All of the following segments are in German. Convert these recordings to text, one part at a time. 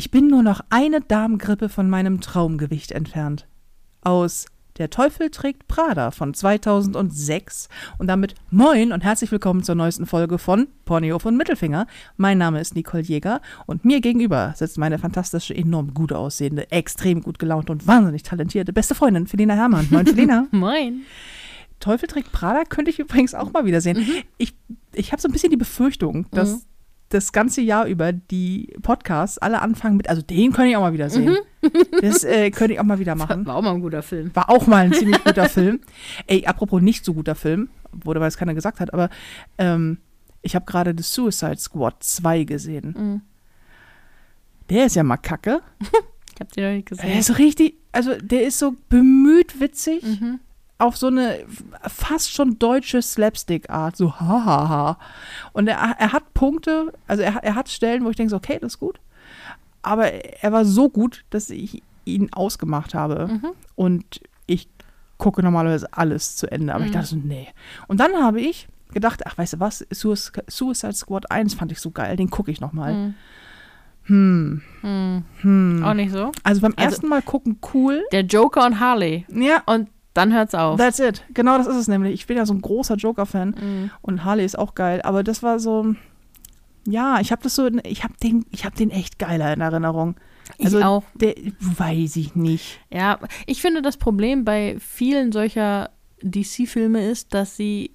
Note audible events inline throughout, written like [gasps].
Ich bin nur noch eine Darmgrippe von meinem Traumgewicht entfernt. Aus Der Teufel trägt Prada von 2006 und damit moin und herzlich willkommen zur neuesten Folge von Ponyhof und Mittelfinger. Mein Name ist Nicole Jäger und mir gegenüber sitzt meine fantastische, enorm gut aussehende, extrem gut gelaunte und wahnsinnig talentierte beste Freundin Felina Herrmann. Moin Felina. [laughs] Moin. Teufel trägt Prada könnte ich übrigens auch mal wieder sehen. Mhm. Ich, ich habe so ein bisschen die Befürchtung, dass Mhm. Das ganze Jahr über die Podcasts alle anfangen mit, also den könnte ich auch mal wieder sehen. Mhm. Das äh, könnte ich auch mal wieder machen. War auch mal ein guter Film. War auch mal ein ziemlich guter [laughs] Film. Ey, apropos nicht so guter Film, wurde weil es keiner gesagt hat, aber ähm, ich habe gerade The Suicide Squad 2 gesehen. Mhm. Der ist ja mal kacke. [laughs] Ich hab den noch nicht Der gesehen. ist richtig, also der ist so bemüht witzig. Mhm. Auf so eine fast schon deutsche Slapstick-Art, so hahaha. Und er, er hat Punkte, also er, er hat Stellen, wo ich denke, so, okay, das ist gut. Aber er war so gut, dass ich ihn ausgemacht habe. Mhm. Und ich gucke normalerweise alles zu Ende. Aber ich Mhm. dachte so, nee. Und dann habe ich gedacht, ach, weißt du was, Suic- Suicide Squad 1 fand ich so geil, den gucke ich nochmal. Mhm. Hm, Mhm. hm. Auch nicht so. Also beim Also- ersten Mal gucken, cool. Der Joker und Harley. Ja, Und dann hört's auf. That's it. Genau das ist es nämlich. Ich bin ja so ein großer Joker-Fan Mhm. und Harley ist auch geil. Aber das war so, ja, ich habe das so, ich habe den, ich habe den echt geiler in Erinnerung. Also ich auch. Der, weiß ich nicht. Ja, ich finde, das Problem bei vielen solcher DC-Filme ist, dass sie.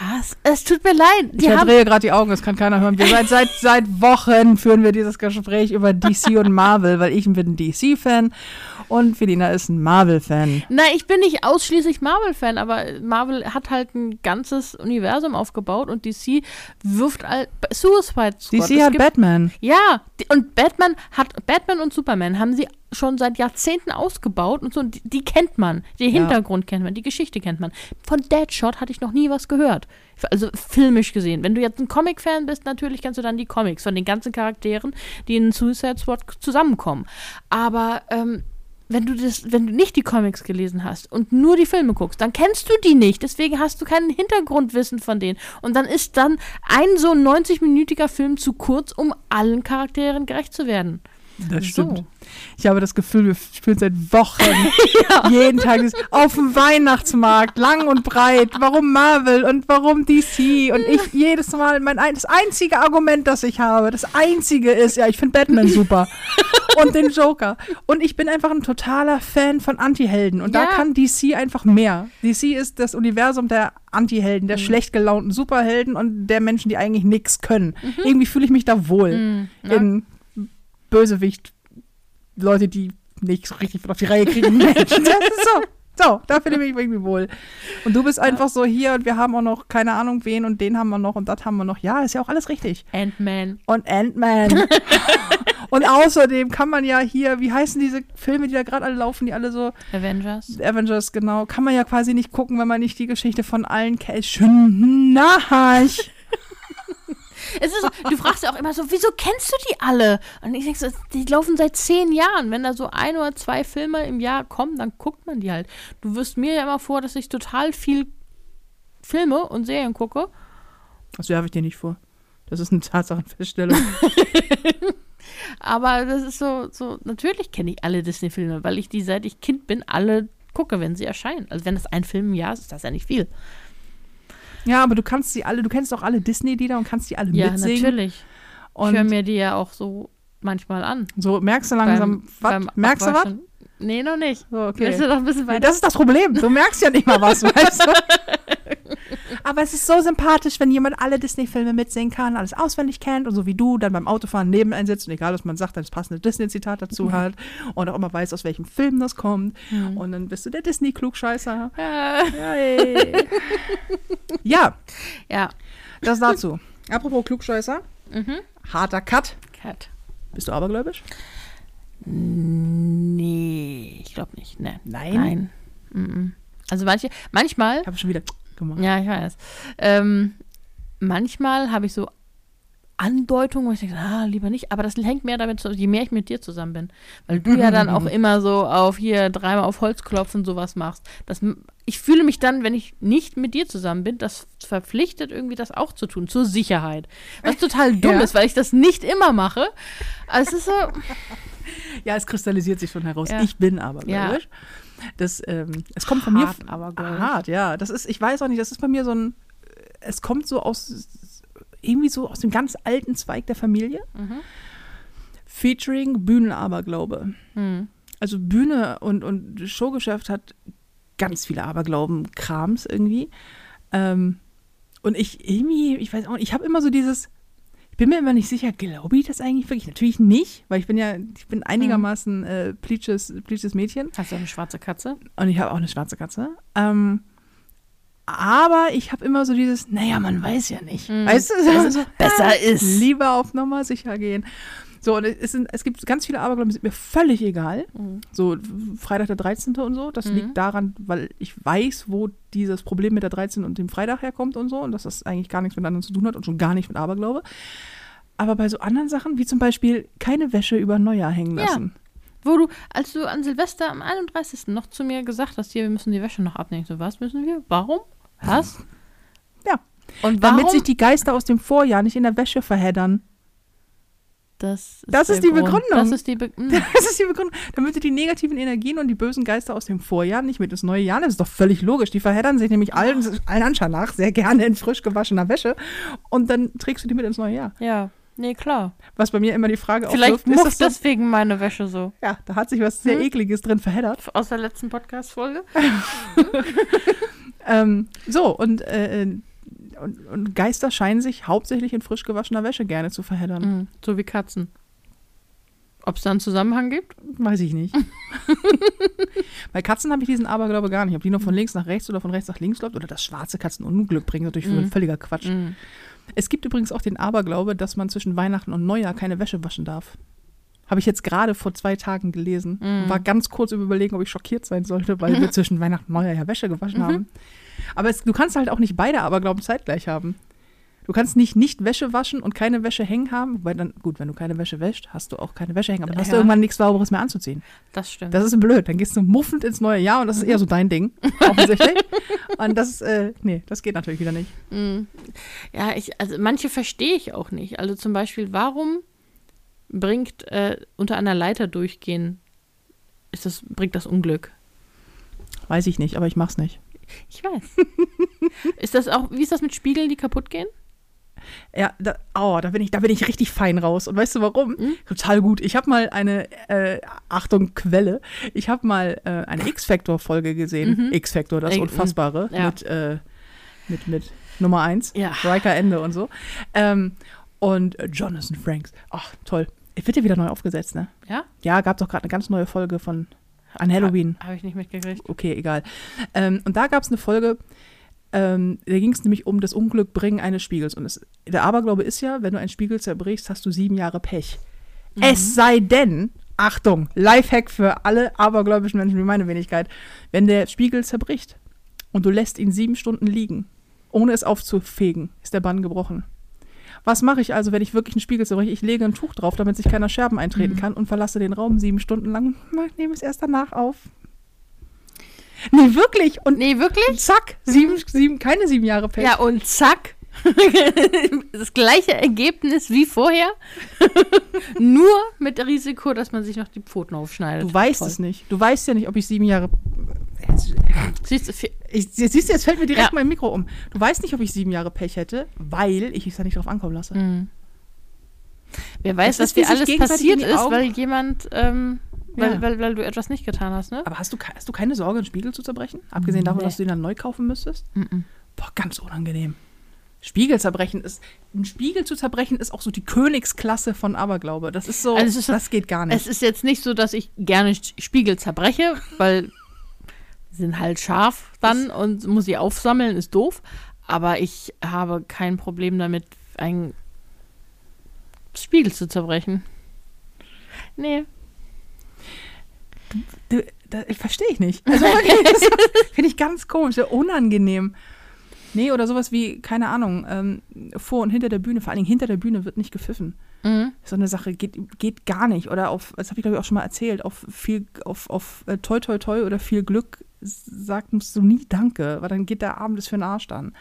Ja, es, es tut mir leid. Ich Die haben, verdrehe gerade die Augen, das kann keiner hören. Wir seit, seit, seit Wochen führen wir dieses Gespräch über DC und Marvel, weil ich bin ein DC-Fan und Felina ist ein Marvel-Fan. Nein, ich bin nicht ausschließlich Marvel-Fan, aber Marvel hat halt ein ganzes Universum aufgebaut und DC wirft all Suicide Squad. DC Es hat gibt- Batman. Ja, und Batman hat Batman und Superman haben sie schon seit Jahrzehnten ausgebaut und so und die, die kennt man, den Ja. Hintergrund kennt man, die Geschichte kennt man. Von Deadshot hatte ich noch nie was gehört. Also filmisch gesehen. Wenn du jetzt ein Comic-Fan bist, natürlich kennst du dann die Comics von den ganzen Charakteren, die in Suicide Squad zusammenkommen. Aber ähm, wenn du das, wenn du nicht die Comics gelesen hast und nur die Filme guckst, dann kennst du die nicht. Deswegen hast du kein Hintergrundwissen von denen. Und dann ist dann ein so 90-minütiger Film zu kurz, um allen Charakteren gerecht zu werden. Das So. stimmt. Ich habe das Gefühl, wir spielen seit Wochen [laughs] jeden Tag auf dem Weihnachtsmarkt, lang und breit. Warum Marvel und warum DC? Und ich jedes Mal, mein ein, das einzige Argument, das ich habe, das einzige ist, ja, ich finde Batman super. [laughs] und den Joker. Und ich bin einfach ein totaler Fan von Antihelden. Und da Ja. kann DC einfach mehr. DC ist das Universum der Antihelden, der schlecht gelaunten Superhelden und der Menschen, die eigentlich nichts können. Irgendwie fühle ich mich da wohl Mhm, ja. in Bösewicht Leute, die nicht so richtig auf die Reihe kriegen. [laughs] Menschen. Das ist so. So, da fühle ich mich irgendwie wohl. Und du bist einfach so hier und wir haben auch noch keine Ahnung wen und den haben wir noch und das haben wir noch. Ja, ist ja auch alles richtig. Ant-Man. Und Ant-Man. [laughs] und außerdem kann man ja hier, wie heißen diese Filme, die da gerade alle laufen, die alle so Avengers. Avengers, genau, kann man ja quasi nicht gucken, wenn man nicht die Geschichte von allen kennt. Schön nach. Es ist, du fragst ja auch immer so, wieso kennst du die alle? Und ich denke so, die laufen seit zehn Jahren. Wenn da so ein oder zwei Filme im Jahr kommen, dann guckt man die halt. Du wirst mir ja immer vor, dass ich total viel Filme und Serien gucke. Das werfe ich dir nicht vor. Das ist eine Tatsachenfeststellung. [laughs] [laughs] Aber das ist so, so natürlich kenne ich alle Disney-Filme, weil ich die, seit ich Kind bin, alle gucke, wenn sie erscheinen. Also wenn das ein Film im Jahr ist, ist das ja nicht viel. Ja, aber du kannst sie alle, du kennst auch alle Disney-Lieder und kannst die alle Ja, mitsingen. natürlich. Ich Und höre mir die ja auch so manchmal an. so merkst du langsam, Beim- was? Merkst du was? Nee, noch nicht. So, okay. Noch ein bisschen Nee, das ist das Problem. Du merkst ja nicht mal was, [laughs] weißt du? Aber es ist so sympathisch, wenn jemand alle Disney-Filme mitsingen kann, alles auswendig kennt und so wie du dann beim Autofahren neben sitzt und egal, was man sagt, dann das passende Disney-Zitat dazu hat und auch immer weiß, aus welchem Film das kommt. Hm. Und dann bist du der Disney-Klugscheißer. Äh, [laughs] ja, ja. das dazu. Apropos Klugscheißer, Mhm. harter Cut. Cat. Bist du abergläubisch? Nee, ich glaube nicht. Nee. Nein? Nein. Mhm. Also manche, manchmal, Ich habe schon wieder gemacht. ja, ich weiß. Ähm, manchmal habe ich so Andeutungen, wo ich denke, ah, lieber nicht. Aber das hängt mehr damit zusammen, je mehr ich mit dir zusammen bin. Weil du ja dann auch [laughs] immer so auf hier dreimal auf Holz klopfen sowas machst. Das, ich fühle mich dann, wenn ich nicht mit dir zusammen bin, das verpflichtet irgendwie das auch zu tun, zur Sicherheit. Was total [laughs] dumm Ja. ist, weil ich das nicht immer mache. Also es ist so, Ja, es kristallisiert sich schon heraus. Ja. Ich bin aber, Ja. ich. Das, ähm, es kommt von mir. Hart, abergläubisch. Hart, ja. Das ist, ich weiß auch nicht, das ist bei mir so ein, es kommt so aus, irgendwie so aus dem ganz alten Zweig der Familie. Mhm. Featuring Bühnenaberglaube. hm. Also Bühne und, und Showgeschäft hat ganz viele Aberglauben-Krams irgendwie. Ähm, und ich irgendwie, ich weiß auch nicht, ich habe immer so dieses, ich bin mir immer nicht sicher, glaube ich das eigentlich wirklich? Natürlich nicht, weil ich bin ja, ich bin einigermaßen äh, pleatsches, pleatsches Mädchen hast du eine schwarze Katze? und ich habe auch eine schwarze Katze. Ähm, aber ich habe immer so dieses, naja, man weiß ja nicht. Mhm. Weißt du? Besser- so, [laughs] besser ist. Lieber auf Nummer sicher gehen. So, und es, sind, es gibt ganz viele Aberglauben, die sind mir völlig egal. Mhm. So Freitag der 13. und so. Das Mhm. liegt daran, weil ich weiß, wo dieses Problem mit der 13 und dem Freitag herkommt und so. Und dass das eigentlich gar nichts miteinander zu tun hat und schon gar nicht mit Aberglaube. Aber bei so anderen Sachen, wie zum Beispiel keine Wäsche über Neujahr hängen Ja. lassen. Wo du, als du an Silvester am 31. noch zu mir gesagt hast, hier, wir müssen die Wäsche noch abnehmen. So, was müssen wir? Warum? Was? Ja. Und warum? Damit sich die Geister aus dem Vorjahr nicht in der Wäsche verheddern. Das ist, Das ist die Grund. Begründung. Das ist die Begründung. [laughs] Das ist die Begründung. Damit du die negativen Energien und die bösen Geister aus dem Vorjahr nicht mit ins neue Jahr nimmst. Das ist doch völlig logisch. Die verheddern sich nämlich allen, allen Anschein nach sehr gerne in frisch gewaschener Wäsche. Und dann trägst du die mit ins neue Jahr. ja, nee, klar. Was bei mir immer die Frage Vielleicht aufwirft, ist das so, deswegen meine Wäsche so. Ja, da hat sich was sehr Hm? Ekliges drin verheddert. Aus der letzten Podcast-Folge. [laughs] Ähm, so, und, äh, und, und Geister scheinen sich hauptsächlich in frisch gewaschener Wäsche gerne zu verheddern. Mhm, so wie Katzen. Ob es da einen Zusammenhang gibt? Weiß ich nicht. [laughs] Bei Katzen habe ich diesen Aberglaube gar nicht. Ob die nur von links nach rechts oder von rechts nach links läuft oder das schwarze Katzen Unglück bringen, natürlich Mhm. völliger Quatsch. Mhm. Es gibt übrigens auch den Aberglaube, dass man zwischen Weihnachten und Neujahr keine Wäsche waschen darf. Habe ich jetzt gerade vor zwei Tagen gelesen. Mhm. War ganz kurz über überlegen, ob ich schockiert sein sollte, weil [laughs] wir zwischen Weihnachten und Neujahr ja Wäsche gewaschen Mhm. haben. Aber es, du kannst halt auch nicht beide Aberglauben zeitgleich haben. Du kannst nicht nicht Wäsche waschen und keine Wäsche hängen haben. Wobei dann, gut, wenn du keine Wäsche wäscht, hast du auch keine Wäsche hängen. Aber dann hast du Ja. irgendwann nichts Sauberes mehr anzuziehen. Das stimmt. Das ist blöd. Dann gehst du muffend ins neue Jahr und das ist eher so dein Ding, [laughs] offensichtlich. und das, äh, nee, das geht natürlich wieder nicht. Mhm. Ja, ich, also manche verstehe ich auch nicht. Also zum Beispiel, warum bringt äh, unter einer Leiter durchgehen, ist das, bringt das Unglück? Weiß ich nicht, aber ich mach's nicht. Ich weiß. [laughs] ist das auch, wie ist das mit Spiegeln, die kaputt gehen? Ja, da, oh, da bin ich, da bin ich richtig fein raus. Und weißt du warum? Hm? Total gut. Ich habe mal eine, äh, Achtung, Quelle. Ich habe mal äh, eine X-Factor-Folge gesehen. Mhm. X-Factor, das Unfassbare. ja. Mit, äh, mit, mit Nummer 1. Ja. Riker Ende und so. Ähm, und Jonathan Franks. Ach, toll. Wird ja wieder neu aufgesetzt, ne? Ja? Ja, gab doch gerade eine ganz neue Folge von an Halloween. Habe ich nicht mitgekriegt. Okay, egal. Ähm, und da gab es eine Folge, ähm, da ging es nämlich um das Unglückbringen eines Spiegels. Und es, der Aberglaube ist ja, wenn du einen Spiegel zerbrichst, hast du sieben Jahre Pech. Es sei denn, Achtung, Lifehack für alle abergläubischen Menschen wie meine Wenigkeit, wenn der Spiegel zerbricht und du lässt ihn sieben Stunden liegen, ohne es aufzufegen, ist der Bann gebrochen. Was mache ich also, wenn ich wirklich einen Spiegel zerbreche? Ich lege ein Tuch drauf, damit sich keiner Scherben eintreten kann und verlasse den Raum sieben Stunden lang und nehme es erst danach auf. Nee, wirklich. Und Nee, wirklich? zack, sieben, sieben, keine sieben Jahre Pech. Ja, und zack. [laughs] das gleiche Ergebnis wie vorher. [laughs] Nur mit dem Risiko, dass man sich noch die Pfoten aufschneidet. du weißt Toll. es nicht. Du weißt ja nicht, ob ich sieben Jahre. Siehst du, Ich, siehst du, jetzt fällt mir direkt Ja. mein Mikro um. Du weißt nicht, ob ich sieben Jahre Pech hätte, weil ich es ja nicht drauf ankommen lasse. Mhm. Wer weiß, Das wie dir alles passiert ist, weil jemand, ähm, weil, Ja. weil, weil du etwas nicht getan hast, ne? Aber hast du, hast du keine Sorge, einen Spiegel zu zerbrechen? Abgesehen davon, Nee. dass du ihn dann neu kaufen müsstest? Mhm. Boah, ganz unangenehm. Spiegel zerbrechen ist. Ein Spiegel zu zerbrechen ist auch so die Königsklasse von Aberglaube. Das ist so. Also ist das geht gar nicht. Es ist jetzt nicht so, dass ich gerne Spiegel zerbreche, weil sind halt scharf dann und muss sie aufsammeln, ist doof. Aber ich habe kein Problem damit, einen Spiegel zu zerbrechen. Nee. Du, da, verstehe ich nicht. Also das [laughs] finde ich ganz komisch, sehr unangenehm. Nee, oder sowas wie, keine Ahnung, ähm, vor und hinter der Bühne, vor allen Dingen hinter der Bühne wird nicht gepfiffen. Mhm. So eine Sache geht, geht gar nicht. Oder auf, das habe ich glaube ich auch schon mal erzählt, auf viel, auf, auf äh, toi toi toi oder viel Glück sagt musst du nie Danke, weil dann geht der Abend ist für den Arsch dann.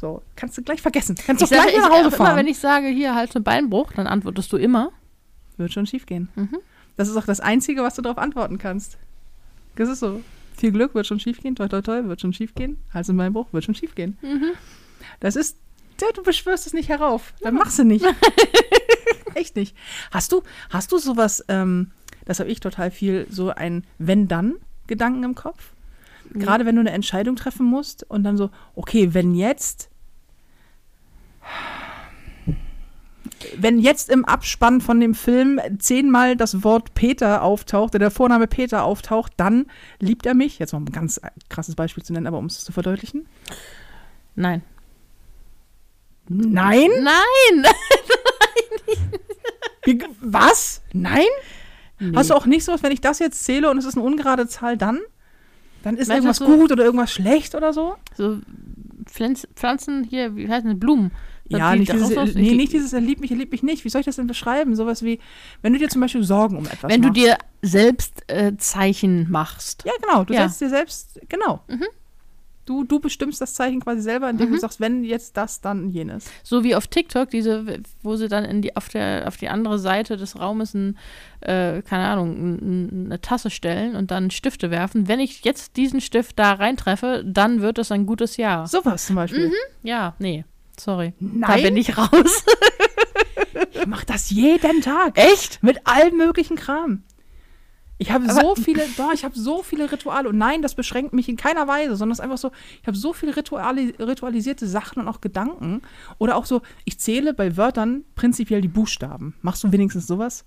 So, kannst du gleich vergessen. Kannst du Ich gleich nach Hause immer, fahren. wenn ich sage, hier halt ein Beinbruch, dann antwortest du immer. wird schon schief gehen. Mhm. Das ist auch das Einzige, was du darauf antworten kannst. Das ist so. Viel Glück wird schon schief gehen, toi toi toi, wird schon schief gehen. Hals in Beinbruch wird schon schief gehen. Mhm. Das ist, ja, du beschwörst es nicht herauf. Dann machst du nicht. [laughs] Echt nicht. Hast du, hast du sowas, ähm, das habe ich total viel, so ein Wenn-Dann-Gedanken im Kopf? Gerade wenn du eine Entscheidung treffen musst und dann so, okay, wenn jetzt, wenn jetzt im Abspann von dem Film zehnmal das Wort Peter auftaucht, der Vorname Peter auftaucht, dann liebt er mich. Jetzt mal ein ganz krasses Beispiel zu nennen, aber um es zu verdeutlichen. Nein. Nein? Nein! [laughs] Wie- Was? Nein? Nee. Hast du auch nicht so, wenn ich das jetzt zähle und es ist eine ungerade Zahl, dann? Dann ist du, irgendwas so- gut oder irgendwas schlecht oder so? So Pflanz, Pflanzen hier, wie heißen die, Blumen. Ja, Die nicht dieses, daraus- nee, nicht dieses er liebt mich, er liebt mich nicht. Wie soll ich das denn beschreiben? Sowas wie, wenn du dir zum Beispiel Sorgen um etwas Wenn du machst. dir selbst äh, Zeichen machst. Ja, genau. Du Ja. setzt dir selbst, genau. Mhm. Du, du bestimmst das Zeichen quasi selber, indem du sagst, wenn jetzt das, dann jenes. So wie auf TikTok, diese, wo sie dann in die, auf, der, auf die andere Seite des Raumes ein, äh, keine Ahnung, n- n- eine Tasse stellen und dann Stifte werfen. Wenn ich jetzt diesen Stift da reintreffe, dann wird es ein gutes Jahr. Sowas zum Beispiel. Ja, nee. Sorry. Da Nein, bin ich raus. [laughs] ich mach das jeden Tag. Echt? Mit allem möglichen Kram. Ich habe so viele, doch, ich habe so viele Rituale. Und nein, das beschränkt mich in keiner Weise, sondern es ist einfach so, ich habe so viele Rituali ritualisierte Sachen und auch Gedanken. Oder auch so, ich zähle bei Wörtern prinzipiell die Buchstaben. Machst du wenigstens sowas?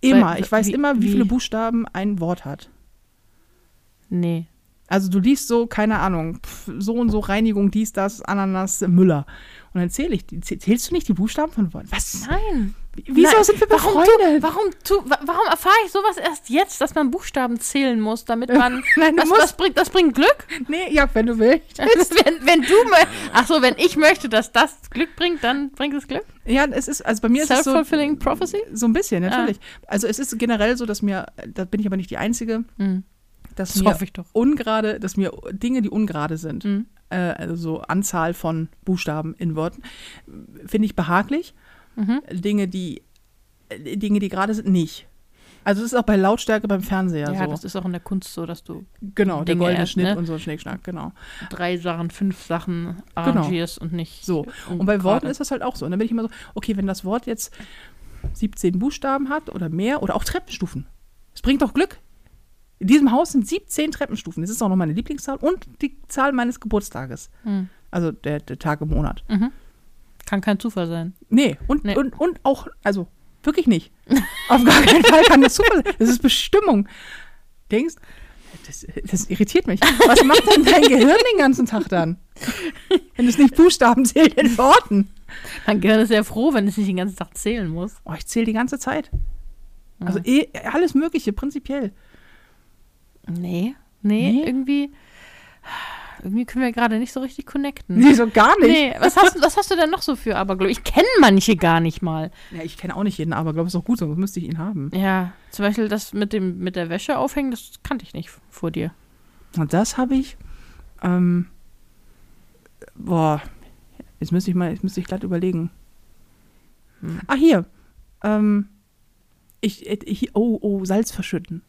Immer. Weil- Ich weiß wie- immer, wie, wie? viele Buchstaben ein Wort hat. Nee. Also du liest so, keine Ahnung, pf, so und so Reinigung, dies, das, Ananas, Müller. Und dann zähle ich Zählst du nicht die Buchstaben von Worten? Was? Nein. Wieso Nein. sind wir Warum, befreundet? tu, warum, tu, wa- warum erfahre ich sowas erst jetzt, dass man Buchstaben zählen muss, damit [laughs] man. Nein, du das, musst- das, bringt, das bringt Glück? Nee, ja, wenn du willst. [laughs] wenn, wenn du. mö- Ach so, wenn ich möchte, dass das Glück bringt, dann bringt es Glück? Ja, es ist, also bei mir ist es so, Self-fulfilling prophecy? so ein bisschen, natürlich. Also es ist generell so, dass mir, da bin ich aber nicht die Einzige, Hm. dass Das mir hoffe ich doch. ungerade, dass mir Dinge, die ungerade sind, Mhm. äh, also so Anzahl von Buchstaben in Worten, finde ich behaglich. Mhm. Dinge, die äh, Dinge, die gerade sind, nicht. Also es ist auch bei Lautstärke beim Fernseher Ja, so. das ist auch in der Kunst so, dass du genau, der Dinge goldene erst, Schnitt ne? und so Schnickschnack, genau. drei Sachen, fünf Sachen arrangierst und nicht. So. Und bei Worten ist das halt auch so. Und dann bin ich immer so, okay, wenn das Wort jetzt 17 Buchstaben hat oder mehr oder auch Treppenstufen. Es bringt doch Glück. In diesem Haus sind 17 Treppenstufen. Das ist auch noch meine Lieblingszahl und die Zahl meines Geburtstages. Hm. Also der, der Tag im Monat. Mhm. Kann kein Zufall sein. Nee, und, Nee. Und, und auch, also wirklich nicht. [laughs] Auf gar keinen Fall kann das Zufall sein. Das ist Bestimmung. Denkst, das, das irritiert mich. Was macht denn dein Gehirn den ganzen Tag dann? Wenn es nicht Buchstaben zählt in Worten. Mein Gehirn ist sehr froh, wenn es nicht den ganzen Tag zählen muss. Oh, ich zähle die ganze Zeit. Also eh, alles Mögliche, prinzipiell. Nee, nee, Nee? irgendwie. Irgendwie können wir gerade nicht so richtig connecten. Nee, so gar nicht. Nee, was hast, was hast du denn noch so für Aberglaube? Ich kenne manche gar nicht mal. Ja, ich kenne auch nicht jeden, aber glaube ist auch gut, sonst müsste ich ihn haben. Ja, zum Beispiel das mit dem mit der Wäsche aufhängen, das kannte ich nicht vor dir. Und das habe ich. Ähm, boah, jetzt müsste ich mal, jetzt müsste ich glatt überlegen. Hm. Ah, hier. Ähm, ich, ich, oh, oh, Salz verschütten.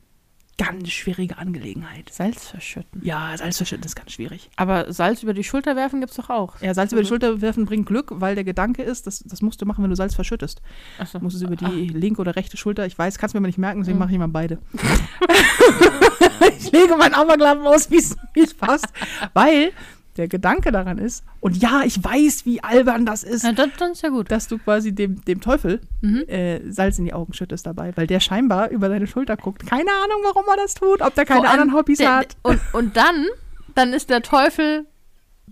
Ganz schwierige Angelegenheit. Salz verschütten. Ja, Salz verschütten ist ganz schwierig. Aber Salz über die Schulter werfen gibt's doch auch. Ja, Salz über die Mhm. Schulter werfen bringt Glück, weil der Gedanke ist, das, das musst du machen, wenn du Salz verschüttest. Achso. Du musst es über die linke oder rechte Schulter. Ich weiß, kannst mir aber nicht merken, deswegen Mhm. mache ich mal beide. [laughs] ich lege meinen Aberglauben aus, es wie es passt. Weil der Gedanke daran ist, und ja, ich weiß, wie albern das ist, Na, dann, dann ist ja gut. dass du quasi dem, dem Teufel Mhm. äh, Salz in die Augen schüttest dabei, weil der scheinbar über deine Schulter guckt. Keine Ahnung, warum er das tut, ob der keine anderen Hobbys der- hat. Und, und dann, dann ist der Teufel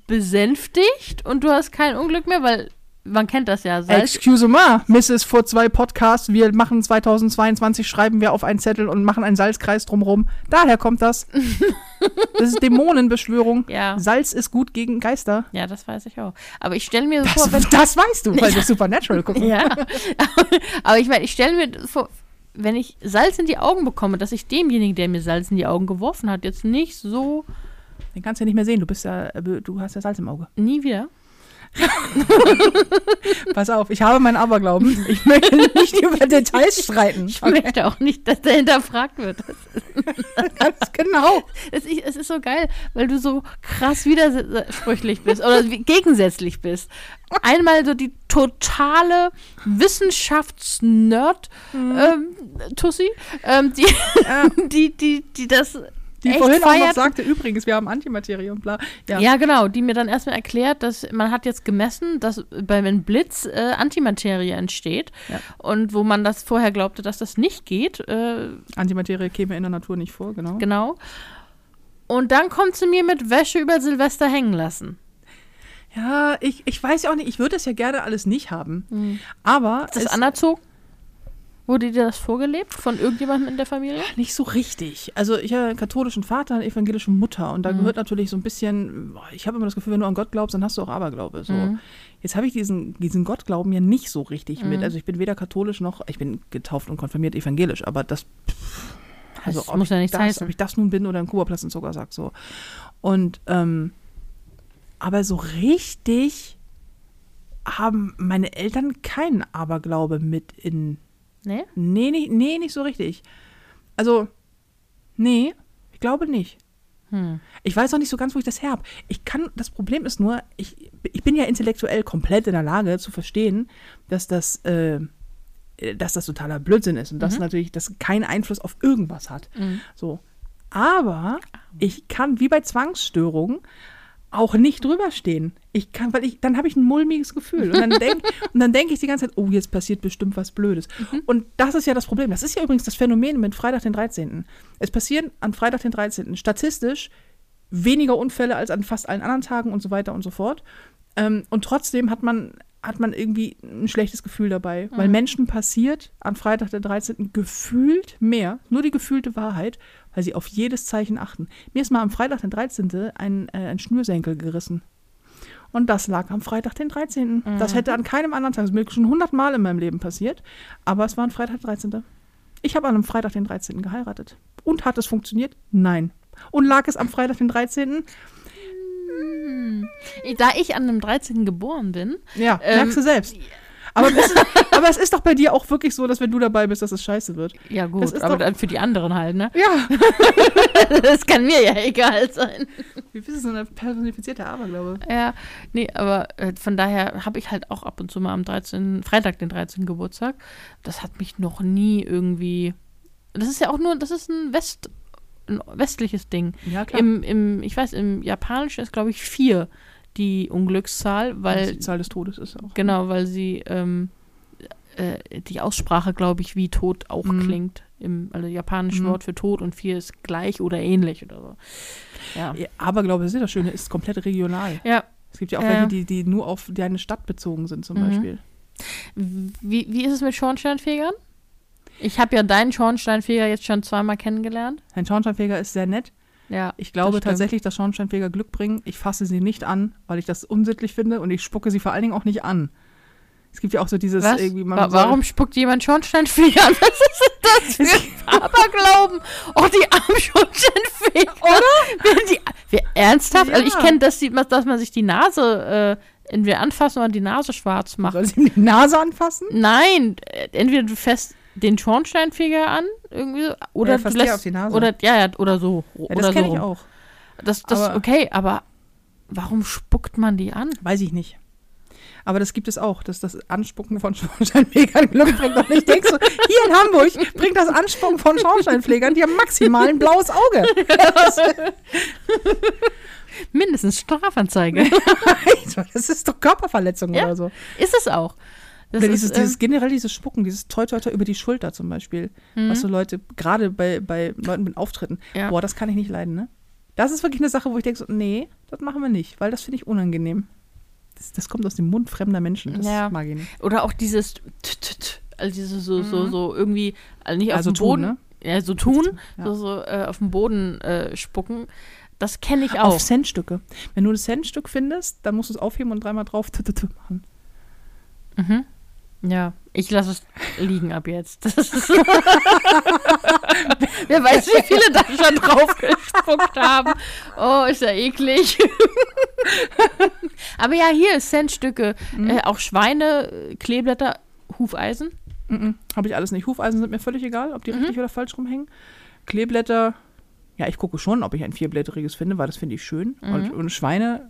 besänftigt und du hast kein Unglück mehr, weil man kennt das ja. Salz, Excuse me, Mrs. vor zwei Podcasts, wir machen 2022, schreiben wir auf einen Zettel und machen einen Salzkreis drumrum. Daher kommt das. [laughs] das ist Dämonenbeschwörung. [laughs] ja, Salz ist gut gegen Geister. ja, das weiß ich auch. Aber ich stelle mir so Das, vor, wenn, das weißt du, weil wir Supernatural gucken. Ja. [laughs] Aber ich meine, ich stelle mir vor, wenn ich Salz in die Augen bekomme, dass ich demjenigen, der mir Salz in die Augen geworfen hat, jetzt nicht so Den kannst du ja nicht mehr sehen, du bist ja, du hast ja Salz im Auge. nie wieder. [laughs] Pass auf, ich habe meinen Aberglauben. Ich möchte nicht über Details streiten. Ich [laughs] möchte auch nicht, dass der hinterfragt wird. [laughs] Ganz genau. Es ist, es ist so geil, weil du so krass widersprüchlich bist oder gegensätzlich bist. Einmal so die totale Wissenschafts-Nerd-Tussi, ähm, die, die, die, die das Die echt vorhin auch noch feiert. sagte, übrigens, wir haben Antimaterie und bla. Ja. Ja. genau, die mir dann erstmal erklärt, dass man hat jetzt gemessen, dass bei einem Blitz äh, Antimaterie entsteht Ja. und wo man das vorher glaubte, dass das nicht geht, äh, Antimaterie käme in der Natur nicht vor, genau. genau. Und dann kommt sie mir mit Wäsche über Silvester hängen lassen. Ja, ich, ich weiß ja auch nicht, ich würde das ja gerne alles nicht haben. Aber Ist das anerzogen? Wurde dir das vorgelebt von irgendjemandem in der Familie? nicht so richtig. Also ich habe einen katholischen Vater, eine evangelische Mutter und da gehört natürlich so ein bisschen, ich habe immer das Gefühl, wenn du an Gott glaubst, dann hast du auch Aberglaube. So. Mhm. Jetzt habe ich diesen, diesen Gottglauben ja nicht so richtig mit. Also ich bin weder katholisch noch, ich bin getauft und konfirmiert evangelisch, aber das, pff, also Das ob muss ich ja nichts das, heißen. ob ich das nun bin oder ein Kuba-Platz in Zuckersack so. Und ähm, aber so richtig haben meine Eltern keinen Aberglaube mit in Nee? Nee, nicht, nee, nicht so richtig. Also, nee, ich glaube nicht. Hm. Ich weiß auch nicht so ganz, wo ich das her habe. Ich kann, das Problem ist nur, ich, ich bin ja intellektuell komplett in der Lage zu verstehen, dass das, äh, dass das totaler Blödsinn ist und dass natürlich das keinen Einfluss auf irgendwas hat. So. Aber ich kann, wie bei Zwangsstörungen, auch nicht drüber stehen. Ich kann, weil ich, dann habe ich ein mulmiges Gefühl. Und dann denke denke ich die ganze Zeit, oh, jetzt passiert bestimmt was Blödes. Und das ist ja das Problem. Das ist ja übrigens das Phänomen mit Freitag den 13. Es passieren an Freitag den 13. statistisch weniger Unfälle als an fast allen anderen Tagen und so weiter und so fort. Ähm, und trotzdem hat man, hat man irgendwie ein schlechtes Gefühl dabei, weil Menschen passiert an Freitag der 13. gefühlt mehr, nur die gefühlte Wahrheit, weil sie auf jedes Zeichen achten. Mir ist mal am Freitag den 13. ein, äh, ein Schnürsenkel gerissen. Und das lag am Freitag den 13. Das hätte an keinem anderen Tag, das ist mir schon hundertmal in meinem Leben passiert, aber es war ein Freitag der 13. Ich habe an einem Freitag den 13. geheiratet. Und hat es funktioniert? Nein. Und lag es am Freitag den 13.? Da ich an einem 13. geboren bin, Ja, Ähm, merkst du selbst. Aber es, ist, [laughs] aber es ist doch bei dir auch wirklich so, dass wenn du dabei bist, dass es scheiße wird. ja Das gut, ist aber dann für die anderen halt, ne? Ja. [laughs] Das kann mir ja egal sein. Wie bist du so eine personifizierte Aberglaube? Ja, nee, aber äh, von daher habe ich halt auch ab und zu mal am 13., Freitag den 13. Geburtstag. Das hat mich noch nie irgendwie. Das ist ja auch nur, das ist ein West, ein westliches Ding. Ja, Im, im, ich weiß, im Japanischen ist, glaube ich, vier die Unglückszahl, Weil weil die Zahl des Todes ist auch. Genau, weil sie ähm, äh, die Aussprache, glaube ich, wie tot auch Mhm. klingt. Im also japanische Mhm. Wort für tot und vier ist gleich oder ähnlich oder so. Ja. Ja, Aberglaube, das ist ja das Schöne, ist komplett regional. Ja. Es gibt ja auch Ja. welche, die, die nur auf deine Stadt bezogen sind, zum Mhm. Beispiel. Wie, wie ist es mit Schornsteinfegern? Ich habe ja deinen Schornsteinfeger jetzt schon zweimal kennengelernt. Ein Schornsteinfeger ist sehr nett. Ja. Ich glaube das tatsächlich, dass Schornsteinfeger Glück bringen. Ich fasse sie nicht an, weil ich das unsittlich finde und ich spucke sie vor allen Dingen auch nicht an. Es gibt ja auch so dieses Was? irgendwie. Wa soll- warum spuckt jemand Schornsteinfeger an? [laughs] Was ist denn das für Aberglauben? Oh, die armen Schornsteinfeger. Oder? Werden die, wer, ernsthaft? Also ich Ja. kenne, dass, die- dass man sich die Nase äh, entweder anfassen oder die Nase schwarz macht. Soll sie die Nase anfassen? Nein, äh, entweder du fässt den Schornsteinfeger an, irgendwie, so, oder Ja, du lässt, auf die Nase. oder ja, ja, oder so, Ja, oder das so. kenne ich rum. auch. Das, das Aber- okay, aber warum spuckt man die an? Weiß ich nicht. Aber das gibt es auch, dass das Anspucken von [laughs] Schornsteinfegern Glück bringt. Und ich denke so, hier in Hamburg bringt das Anspucken von Schornsteinfegern dir maximal ein blaues Auge. [laughs] [laughs] Mindestens Strafanzeige. Das ist doch Körperverletzung Ja. oder so. ist es auch. Das Oder ist, dieses, ähm, dieses generell dieses Spucken, dieses toi toi toi über die Schulter zum Beispiel. Was so Leute, gerade bei, bei Leuten mit Auftritten, Mhm. Ja. boah, das kann ich nicht leiden, ne? Das ist wirklich eine Sache, wo ich denke so, nee, das machen wir nicht, weil das finde ich unangenehm. Das, das kommt aus dem Mund fremder Menschen, das Ja. mag ich nicht. Oder auch dieses, t- t- t- also dieses so, so, so irgendwie, also nicht auf Also dem tun, Boden, ne? ja, so tun, Ja. so, so äh, auf dem Boden äh, spucken. Das kenne ich auch. Auf Centstücke. Wenn du ein Centstück findest, dann musst du es aufheben und dreimal drauf t- t- t- machen. Mhm. Ja, ich lasse es liegen ab jetzt. [laughs] Wer weiß, wie viele da schon drauf gespuckt haben. Oh, ist ja eklig. [laughs] Aber ja, hier Centstücke, Mhm. äh, auch Schweine, Kleeblätter, Hufeisen. Mhm. Habe ich alles nicht. Hufeisen sind mir völlig egal, ob die richtig oder falsch rumhängen. Kleeblätter, ja, ich gucke schon, ob ich ein vierblätteriges finde, weil das finde ich schön. Und, und Schweine,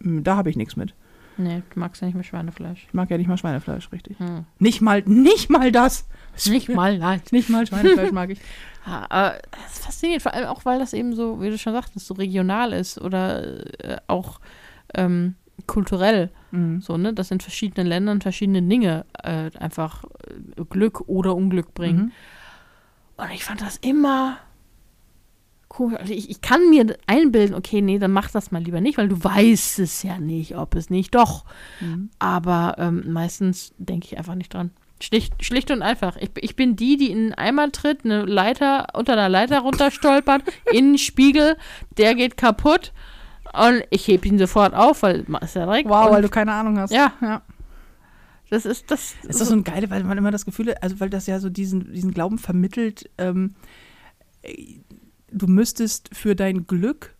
mh, da habe ich nichts mit. Nee, du magst ja nicht mehr Schweinefleisch. Ich mag ja nicht mal Schweinefleisch, richtig. Hm. Nicht mal, nicht mal das. Nicht mal, [laughs] nein. Nicht mal Schweinefleisch mag ich. Ja, [laughs] aber das ist faszinierend, vor allem auch, weil das eben so, wie du schon sagtest, so regional ist oder äh, auch ähm, kulturell. Mhm. So, ne? Dass in verschiedenen Ländern verschiedene Dinge äh, einfach äh, Glück oder Unglück bringen. Mhm. Und ich fand das immer cool. Also ich, ich kann mir einbilden, okay, nee, dann mach das mal lieber nicht, weil du weißt es ja nicht, ob es nicht doch. Mhm. Aber ähm, meistens denke ich einfach nicht dran. Schlicht, schlicht und einfach. Ich, ich bin die, die in einen Eimer tritt, eine Leiter, unter einer Leiter runterstolpert, [laughs] in den Spiegel, der geht kaputt und ich heb ihn sofort auf, weil ist ja direkt. Wow, weil du keine Ahnung hast. Ja. ja. das ist das. Es ist so ein geile, weil man immer das Gefühl hat, also weil das ja so diesen, diesen Glauben vermittelt, ähm, äh, du müsstest für dein Glück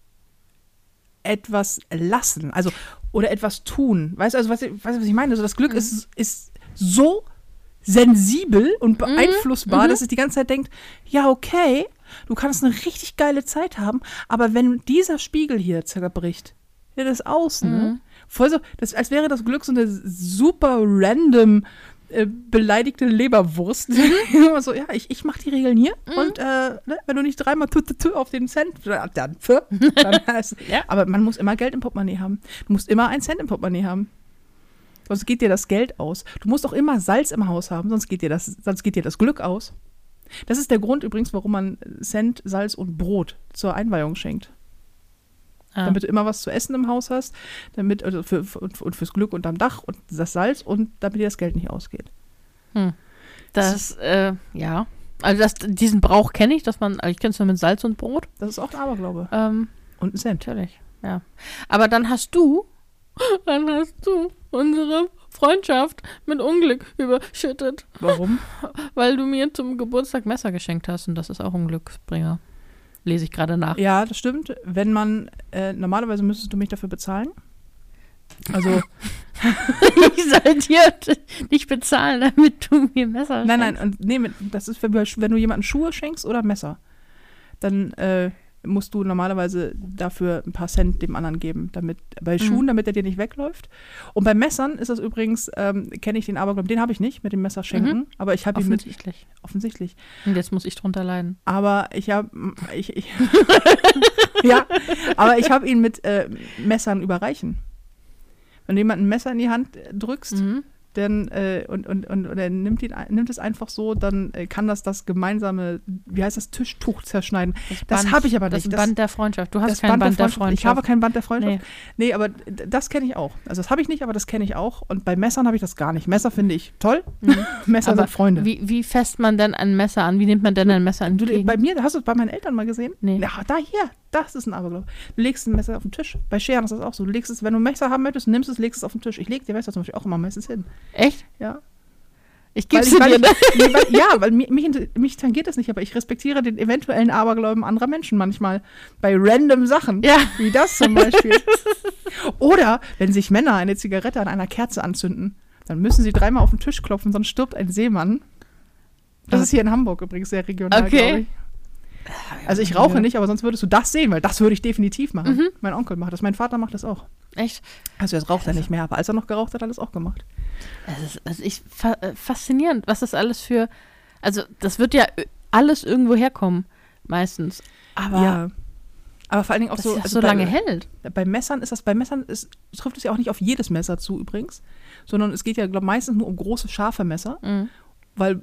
etwas lassen, also oder etwas tun. Weißt du, also was, ich- weißt du, was ich meine? Also das Glück ist, ist so sensibel und beeinflussbar, dass es die ganze Zeit denkt, ja, okay, du kannst eine richtig geile Zeit haben, aber wenn dieser Spiegel hier zerbricht, ja, das Außen, ne? Voll so, das, als wäre das Glück so eine super random äh, beleidigte Leberwurst. Immer [laughs] so, ja, ich, ich mach die Regeln hier und äh, ne, wenn du nicht dreimal tü, tü, tü auf den Cent, dann, dann, [laughs] für, dann heißt, Ja. Aber man muss immer Geld im Portemonnaie haben. Du musst immer einen Cent im Portemonnaie haben. Sonst geht dir das Geld aus. Du musst auch immer Salz im Haus haben, sonst geht dir das, sonst geht dir das Glück aus. Das ist der Grund übrigens, warum man Cent, Salz und Brot zur Einweihung schenkt. Ah. Damit du immer was zu essen im Haus hast, damit, also für, für, und fürs Glück unterm Dach und das Salz und damit dir das Geld nicht ausgeht. Das, äh, ja. Also das, diesen Brauch kenne ich, dass man, ich kenne es nur mit Salz und Brot. Das ist auch ein Aberglaube. Ähm, Und ein Cent. natürlich, ja. Aber dann hast du, [gasps] dann hast du unsere Freundschaft mit Unglück überschüttet, Warum? [laughs] weil du mir zum Geburtstag Messer geschenkt hast und das ist auch ein Glücksbringer. Lese ich gerade nach. ja, das stimmt. Wenn man, äh, normalerweise müsstest du mich dafür bezahlen. Also, [laughs] [laughs] Ich soll dir nicht bezahlen, damit du mir Messer nein, nein, schenkst. und nee, das ist, wenn, wenn du jemandem Schuhe schenkst oder Messer, dann äh, musst du normalerweise dafür ein paar Cent dem anderen geben. Damit, bei Schuhen, damit er dir nicht wegläuft. Und bei Messern ist das übrigens, ähm, kenne ich den Aberglauben, den habe ich nicht mit dem Messer schenken, aber ich habe ihn mit, Offensichtlich. offensichtlich. Und jetzt muss ich drunter leiden. Aber ich habe, ich, ich [laughs] ja, aber ich habe ihn mit äh, Messern überreichen. Wenn du jemanden ein Messer in die Hand äh, drückst, Mhm. Dann äh, und, und, und, und er nimmt, ihn, nimmt es einfach so, dann äh, kann das das gemeinsame, wie heißt das, Tischtuch zerschneiden. Das Band- habe ich aber Das nicht. ist ein Das- Band der Freundschaft. Du hast das kein Band, der Freundschaft. Freundschaft. Ich habe kein Band der Freundschaft. Nee. Nee, aber das kenne ich auch. Also das habe ich nicht, aber das kenne ich auch. Und bei Messern habe ich das gar nicht. Messer finde ich toll. [laughs] Messer Mhm. Aber sind Freunde. Wie, wie fässt man denn ein Messer an? Wie nimmt man denn ein Messer Du, entgegen? bei mir, hast du es bei meinen Eltern mal gesehen? Nee. Ja, da hier, das ist ein Aberglaube. Du legst ein Messer auf den Tisch. Bei Scheren ist das auch so. Du legst es, wenn du ein Messer haben möchtest, nimmst es, legst es auf den Tisch. Ich lege die Messer zum Beispiel auch immer meistens hin. Echt? Ja. Ich gebe sie weil dir. ich, nee, weil, ja, weil mich, mich, mich tangiert das nicht, aber ich respektiere den eventuellen Aberglauben anderer Menschen manchmal. Bei random Sachen. Ja. Wie das zum Beispiel. Oder wenn sich Männer eine Zigarette an einer Kerze anzünden, dann müssen sie dreimal auf den Tisch klopfen, sonst stirbt ein Seemann. Das ist hier in Hamburg übrigens sehr regional, Okay. glaube ich. Also ich rauche nicht, aber sonst würdest du das sehen, weil das würde ich definitiv machen. Mhm. Mein Onkel macht das, mein Vater macht das auch. Echt? Also jetzt raucht er nicht mehr, aber als er noch geraucht hat, hat er das auch gemacht. Das ist, also ich, fa äh, faszinierend, was das alles für. Also, das wird ja alles irgendwo herkommen, meistens. Aber ja. Aber vor allen Dingen auch dass so, also so lange bei, hält. bei Messern ist das, bei Messern ist, trifft es ja auch nicht auf jedes Messer zu übrigens, sondern es geht ja glaub, meistens nur um große, scharfe Messer, Mhm. Weil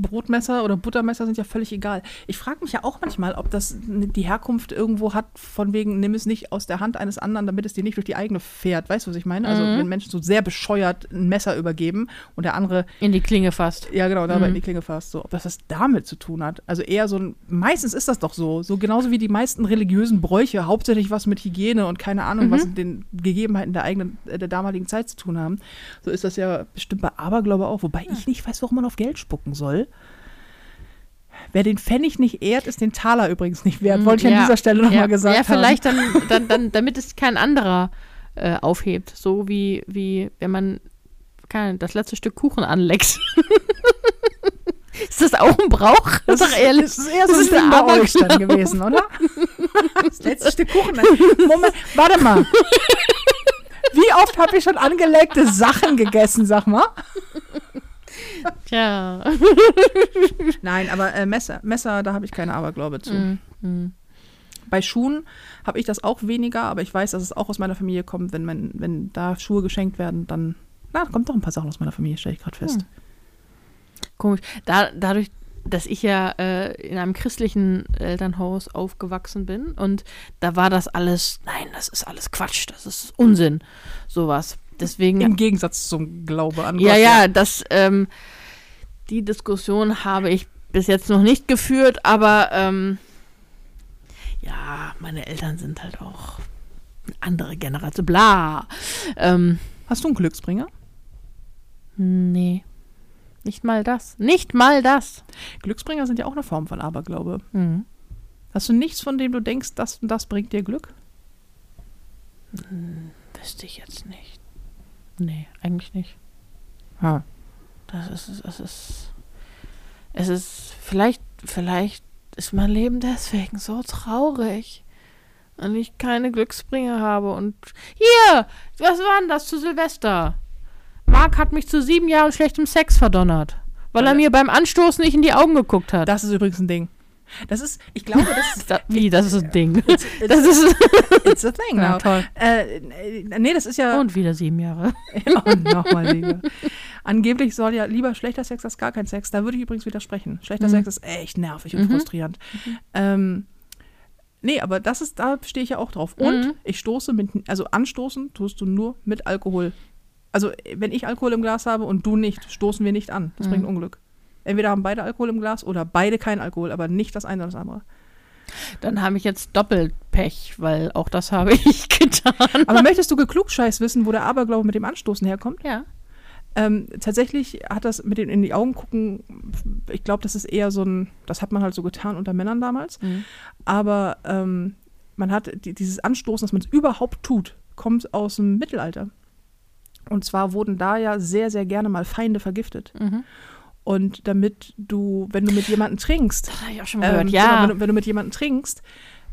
Brotmesser oder Buttermesser sind ja völlig egal. Ich frage mich ja auch manchmal, ob das die Herkunft irgendwo hat, von wegen, nimm es nicht aus der Hand eines anderen, damit es dir nicht durch die eigene fährt. Weißt du, was ich meine? Also, Mhm. wenn Menschen so sehr bescheuert ein Messer übergeben und der andere In die Klinge fast. ja, genau, dabei Mhm. in die Klinge fasst. So, ob das was damit zu tun hat. Also eher so ein, meistens ist das doch so. So genauso wie die meisten religiösen Bräuche hauptsächlich was mit Hygiene und keine Ahnung, Mhm. was mit den Gegebenheiten der eigenen, äh, der damaligen Zeit zu tun haben. So ist das ja bestimmt bei Aberglaube auch. Wobei ich nicht weiß, warum man auf Geld spucken soll. Wer den Pfennig nicht ehrt, ist den Taler übrigens nicht wert. Wollte ich ja. an dieser Stelle nochmal ja, gesagt Ja, haben. vielleicht dann, dann, dann, damit es kein anderer äh, aufhebt. So wie, wie wenn man keine, das letzte Stück Kuchen anleckt. [laughs] ist das auch ein Brauch? Das ist, ehrlich. das ist eher so Das ein bei euch dann gewesen, oder? [laughs] Das letzte Stück Kuchen. Moment, warte mal. Wie oft habe ich schon angelegte Sachen gegessen, sag mal? Tja. Nein, aber äh, Messer, Messer, da habe ich keine Aberglaube zu. Mm, mm. Bei Schuhen habe ich das auch weniger, aber ich weiß, dass es auch aus meiner Familie kommt, wenn, man, wenn da Schuhe geschenkt werden, dann na, kommt doch ein paar Sachen aus meiner Familie, stelle ich gerade fest. Hm. Komisch. Da, dadurch, dass ich ja äh, in einem christlichen Elternhaus aufgewachsen bin und da war das alles, nein, das ist alles Quatsch, das ist Unsinn, sowas. Deswegen Im Gegensatz zum Glaube an Ja, Gott. ja, das, ähm, die Diskussion habe ich bis jetzt noch nicht geführt, aber ähm, ja, meine Eltern sind halt auch eine andere Generation. Bla. Ähm, Hast du einen Glücksbringer? nee. Nicht mal das. Nicht mal das. Glücksbringer sind ja auch eine Form von Aberglaube. Mhm. Hast du nichts, von dem du denkst, das und das bringt dir Glück? Wüsste ich jetzt nicht. Nee, eigentlich nicht. Ha. Das ist, es ist, es ist, vielleicht, vielleicht ist mein Leben deswegen so traurig. Und ich keine Glücksbringer habe und, hier, was war denn das zu Silvester? Marc hat mich zu sieben Jahren schlechtem Sex verdonnert, weil er mir beim Anstoßen nicht in die Augen geguckt hat. Das ist übrigens ein Ding. Das ist, ich glaube, das [laughs] ist, wie, das ist ein Ding. it's, Das ist, it's a thing [laughs] ja, toll. Äh, nee, das ist ja. Und wieder sieben Jahre. Und [laughs] nochmal lieber. Angeblich soll ja lieber schlechter Sex als gar kein Sex. Da würde ich übrigens widersprechen. Schlechter Mhm. Sex ist echt nervig und Mhm. frustrierend. Ähm, nee, aber das ist, da stehe ich ja auch drauf. Und Mhm. ich stoße mit, also anstoßen tust du nur mit Alkohol. Also, wenn ich Alkohol im Glas habe und du nicht, stoßen wir nicht an. Das Mhm. bringt Unglück. Entweder haben beide Alkohol im Glas oder beide kein Alkohol, aber nicht das eine oder das andere. Dann habe ich jetzt doppelt Pech, weil auch das habe [laughs] ich getan. Aber möchtest du geklugscheiß wissen, wo der Aberglaube mit dem Anstoßen herkommt? Ja. Ähm, tatsächlich hat das mit den in die Augen gucken, ich glaube, das ist eher so ein, das hat man halt so getan unter Männern damals. Mhm. Aber ähm, man hat die, dieses Anstoßen, dass man es überhaupt tut, kommt aus dem Mittelalter. Und zwar wurden da ja sehr, sehr gerne mal Feinde vergiftet. Mhm. Und damit du, wenn du mit jemandem trinkst, Das habe ich auch schon mal ähm, genau, wenn, du, wenn du mit jemandem trinkst,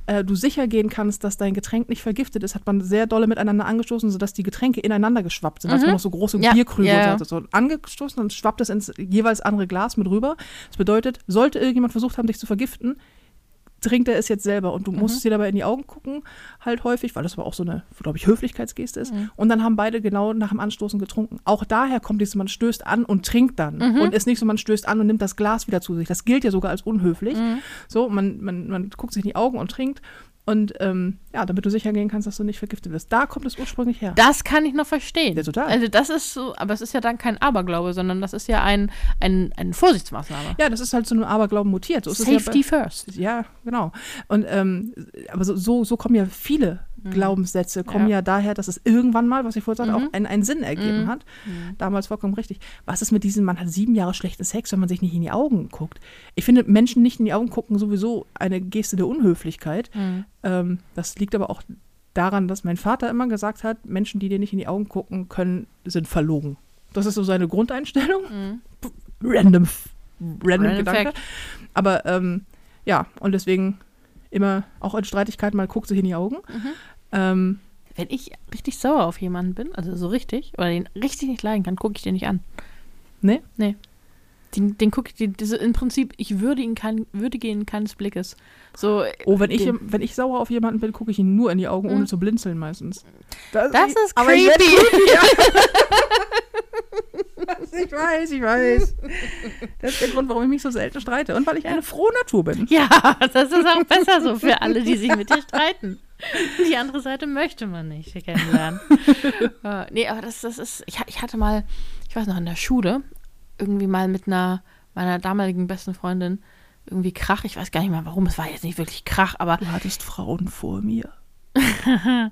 äh, du sicher gehen kannst, dass dein Getränk nicht vergiftet ist, hat man sehr dolle miteinander angestoßen, sodass die Getränke ineinander geschwappt sind. Mhm. man noch so große Ja, Bierkrüge ja, ja. hatte. So angestoßen und schwappt es ins jeweils andere Glas mit rüber. Das bedeutet, sollte irgendjemand versucht haben, dich zu vergiften, trinkt er es jetzt selber und du Mhm. musst dir dabei in die Augen gucken, halt häufig, weil das aber auch so eine, glaube ich, Höflichkeitsgeste ist. Mhm. Und dann haben beide genau nach dem Anstoßen getrunken. Auch daher kommt dieses, man stößt an und trinkt dann. Mhm. Und ist nicht so, man stößt an und nimmt das Glas wieder zu sich. Das gilt ja sogar als unhöflich. Mhm. So, man, man, man guckt sich in die Augen und trinkt. Und ähm, ja, damit du sicher gehen kannst, dass du nicht vergiftet wirst. Da kommt es ursprünglich her. Das kann ich noch verstehen. Ja, total. Also das ist so, aber es ist ja dann kein Aberglaube, sondern das ist ja ein, ein, eine Vorsichtsmaßnahme. ja, das ist halt zu einem Aberglauben mutiert. So Safety ja, first. bei, ja, genau. Und ähm, aber so, so, so kommen ja viele Glaubenssätze, kommen Mhm. Ja. ja. daher, dass es irgendwann mal, was ich vorhin sagte, Mhm. auch einen, einen Sinn ergeben Mhm. hat. Damals vollkommen richtig. Was ist mit diesem, man hat sieben Jahre schlechten Sex, wenn man sich nicht in die Augen guckt? Ich finde, Menschen nicht in die Augen gucken sowieso eine Geste der Unhöflichkeit. Mhm. Ähm, das liegt aber auch daran, dass mein Vater immer gesagt hat, Menschen, die dir nicht in die Augen gucken können, sind verlogen. Das ist so seine Grundeinstellung. Mhm. Random, random, Random Gedanke. Fact. Aber ähm, ja, und deswegen immer auch in Streitigkeiten mal guckt sich in die Augen. Mhm. Ähm, Wenn ich richtig sauer auf jemanden bin, also so richtig, oder den richtig nicht leiden kann, gucke ich den nicht an. ne? Nee. Den, den gucke ich, den, diese, im Prinzip, ich würde ihn kein, würdige ihn keines Blickes. So, Oh, wenn ich, wenn ich sauer auf jemanden bin, gucke ich ihn nur in die Augen, ohne Mhm. zu blinzeln meistens. Das, das ist creepy. [laughs] [laughs] Ich weiß, ich weiß. [laughs] Das ist der Grund, warum ich mich so selten streite. Und weil ich eine frohe Natur bin. Ja, das ist auch besser so für alle, die sich mit dir streiten. Die andere Seite möchte man nicht kennenlernen. [laughs] äh, nee, aber das, das ist, ich, ich hatte mal, ich weiß noch, in der Schule, irgendwie mal mit einer, meiner damaligen besten Freundin irgendwie Krach. Ich weiß gar nicht mehr warum, es war jetzt nicht wirklich Krach, aber Du hattest Frauen vor mir. [laughs] ja,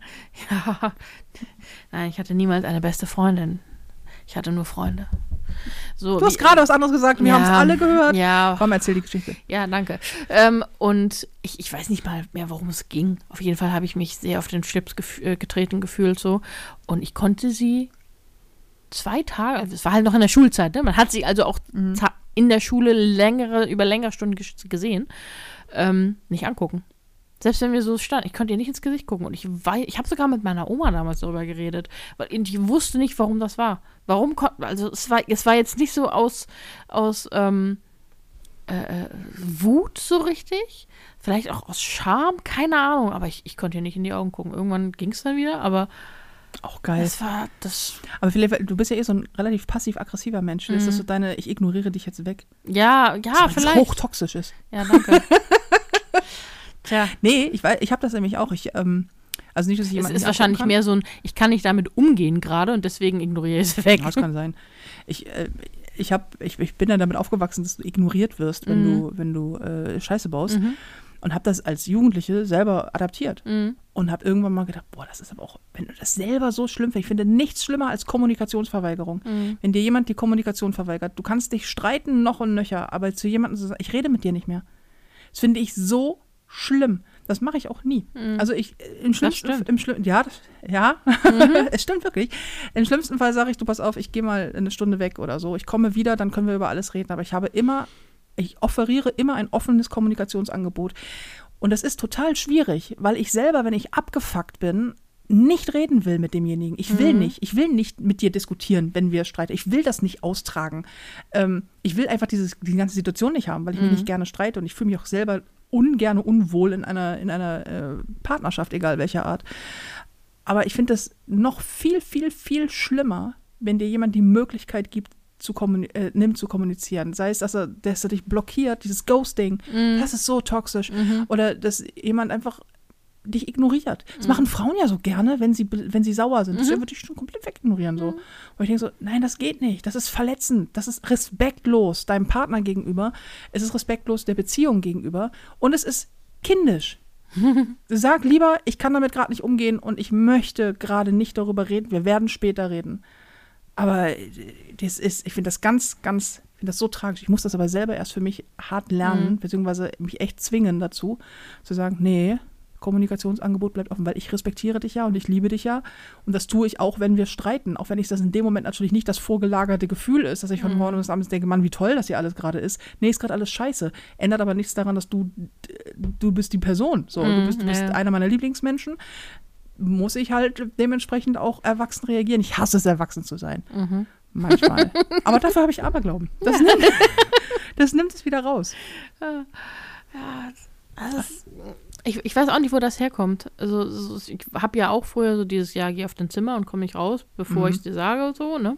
nein, ich hatte niemals eine beste Freundin. Ich hatte nur Freunde. So, Du hast gerade was anderes gesagt wir Ja, haben es alle gehört. Ja, Komm, erzähl die Geschichte. Ja, danke. Ähm, und ich, ich weiß nicht mal mehr, worum es ging. Auf jeden Fall habe ich mich sehr auf den Schlips gef äh, getreten gefühlt so. Und ich konnte sie zwei Tage, also es war halt noch in der Schulzeit, ne? Man hat sie also auch ta- in der Schule längere, über längere Stunden ges- gesehen, ähm, nicht angucken. Selbst wenn wir so standen, ich konnte ihr nicht ins Gesicht gucken. Und ich weiß, ich habe sogar mit meiner Oma damals darüber geredet, weil ich wusste nicht, warum das war. Warum konnten, also es war, es war jetzt nicht so aus, aus, ähm, äh, Wut so richtig. Vielleicht auch aus Scham, keine Ahnung. Aber ich, ich konnte ihr nicht in die Augen gucken. Irgendwann ging es dann wieder, aber Auch geil. das war das. Aber vielleicht, du bist ja eh so ein relativ passiv-aggressiver Mensch. Ist das so deine, ich ignoriere dich jetzt weg? Ja, ja, Ah, vielleicht. hochtoxisch ist. Ja, danke. [laughs] Tja, Nee, ich, weiß- ich habe das nämlich auch. Ich, ähm, also nicht, dass ich es jemanden ist nicht wahrscheinlich abgucken mehr so ein, ich kann nicht damit umgehen gerade und deswegen ignoriere ich es weg. kann. Das kann sein. Ich, äh, ich, hab, ich, ich bin ja damit aufgewachsen, dass du ignoriert wirst, wenn Mhm. du, wenn du äh, Scheiße baust. Mhm. Und habe das als Jugendliche selber adaptiert. Mhm. Und habe irgendwann mal gedacht, boah, das ist aber auch, wenn du das selber so schlimm findest. Ich finde nichts schlimmer als Kommunikationsverweigerung. Mhm. Wenn dir jemand die Kommunikation verweigert, du kannst dich streiten noch und nöcher, aber zu jemandem zu sagen, ich rede mit dir nicht mehr. Das finde ich so schlimm. Das mache ich auch nie. Also ich äh, im schlimmsten im schlimm, ja, das, ja, [laughs] es stimmt wirklich. Im schlimmsten Fall sage ich, du pass auf, ich gehe mal eine Stunde weg oder so. Ich komme wieder, dann können wir über alles reden, aber ich habe immer ich offeriere immer ein offenes Kommunikationsangebot. Und das ist total schwierig, weil ich selber, wenn ich abgefuckt bin, nicht reden will mit demjenigen. Ich will nicht. Ich will nicht mit dir diskutieren, wenn wir streiten. Ich will das nicht austragen. Ähm, ich will einfach dieses, die ganze Situation nicht haben, weil ich mich nicht gerne streite und ich fühle mich auch selber ungern unwohl in einer, in einer äh, Partnerschaft, egal welcher Art. Aber ich finde das noch viel, viel, viel schlimmer, wenn dir jemand die Möglichkeit gibt, zu äh, nimmt zu kommunizieren. Sei es, dass er, dass er dich blockiert, dieses Ghosting, das ist so toxisch. Oder dass jemand einfach dich ignoriert. Das machen Frauen ja so gerne, wenn sie, wenn sie sauer sind. Das würde ich schon komplett wegignorieren. So. Und ich denke so, nein, das geht nicht. Das ist verletzend. Das ist respektlos deinem Partner gegenüber. Es ist respektlos der Beziehung gegenüber. Und es ist kindisch. [laughs] Sag lieber, ich kann damit gerade nicht umgehen und ich möchte gerade nicht darüber reden. Wir werden später reden. Aber äh, das ist, ich finde das ganz, ganz, ich finde das so tragisch. Ich muss das aber selber erst für mich hart lernen, beziehungsweise mich echt zwingen dazu, zu sagen, nee, Kommunikationsangebot bleibt offen, weil ich respektiere dich ja und ich liebe dich ja. Und das tue ich auch, wenn wir streiten. Auch wenn ich das in dem Moment natürlich nicht das vorgelagerte Gefühl ist, dass ich von morgen bis abends denke, Mann, wie toll das hier alles gerade ist. Nee, ist gerade alles scheiße. Ändert aber nichts daran, dass du, du bist die Person. So, du bist, du bist ja. einer meiner Lieblingsmenschen. Muss ich halt dementsprechend auch erwachsen reagieren. Ich hasse es, erwachsen zu sein. Manchmal. [laughs] aber dafür habe ich Aberglauben. Das, nimmt, [laughs] das nimmt es wieder raus. Also es- ich, ich weiß auch nicht, wo das herkommt. Also so- ich habe ja auch früher so dieses Jahr, geh auf dein Zimmer und komm nicht raus, bevor ich es dir sage und so, ne?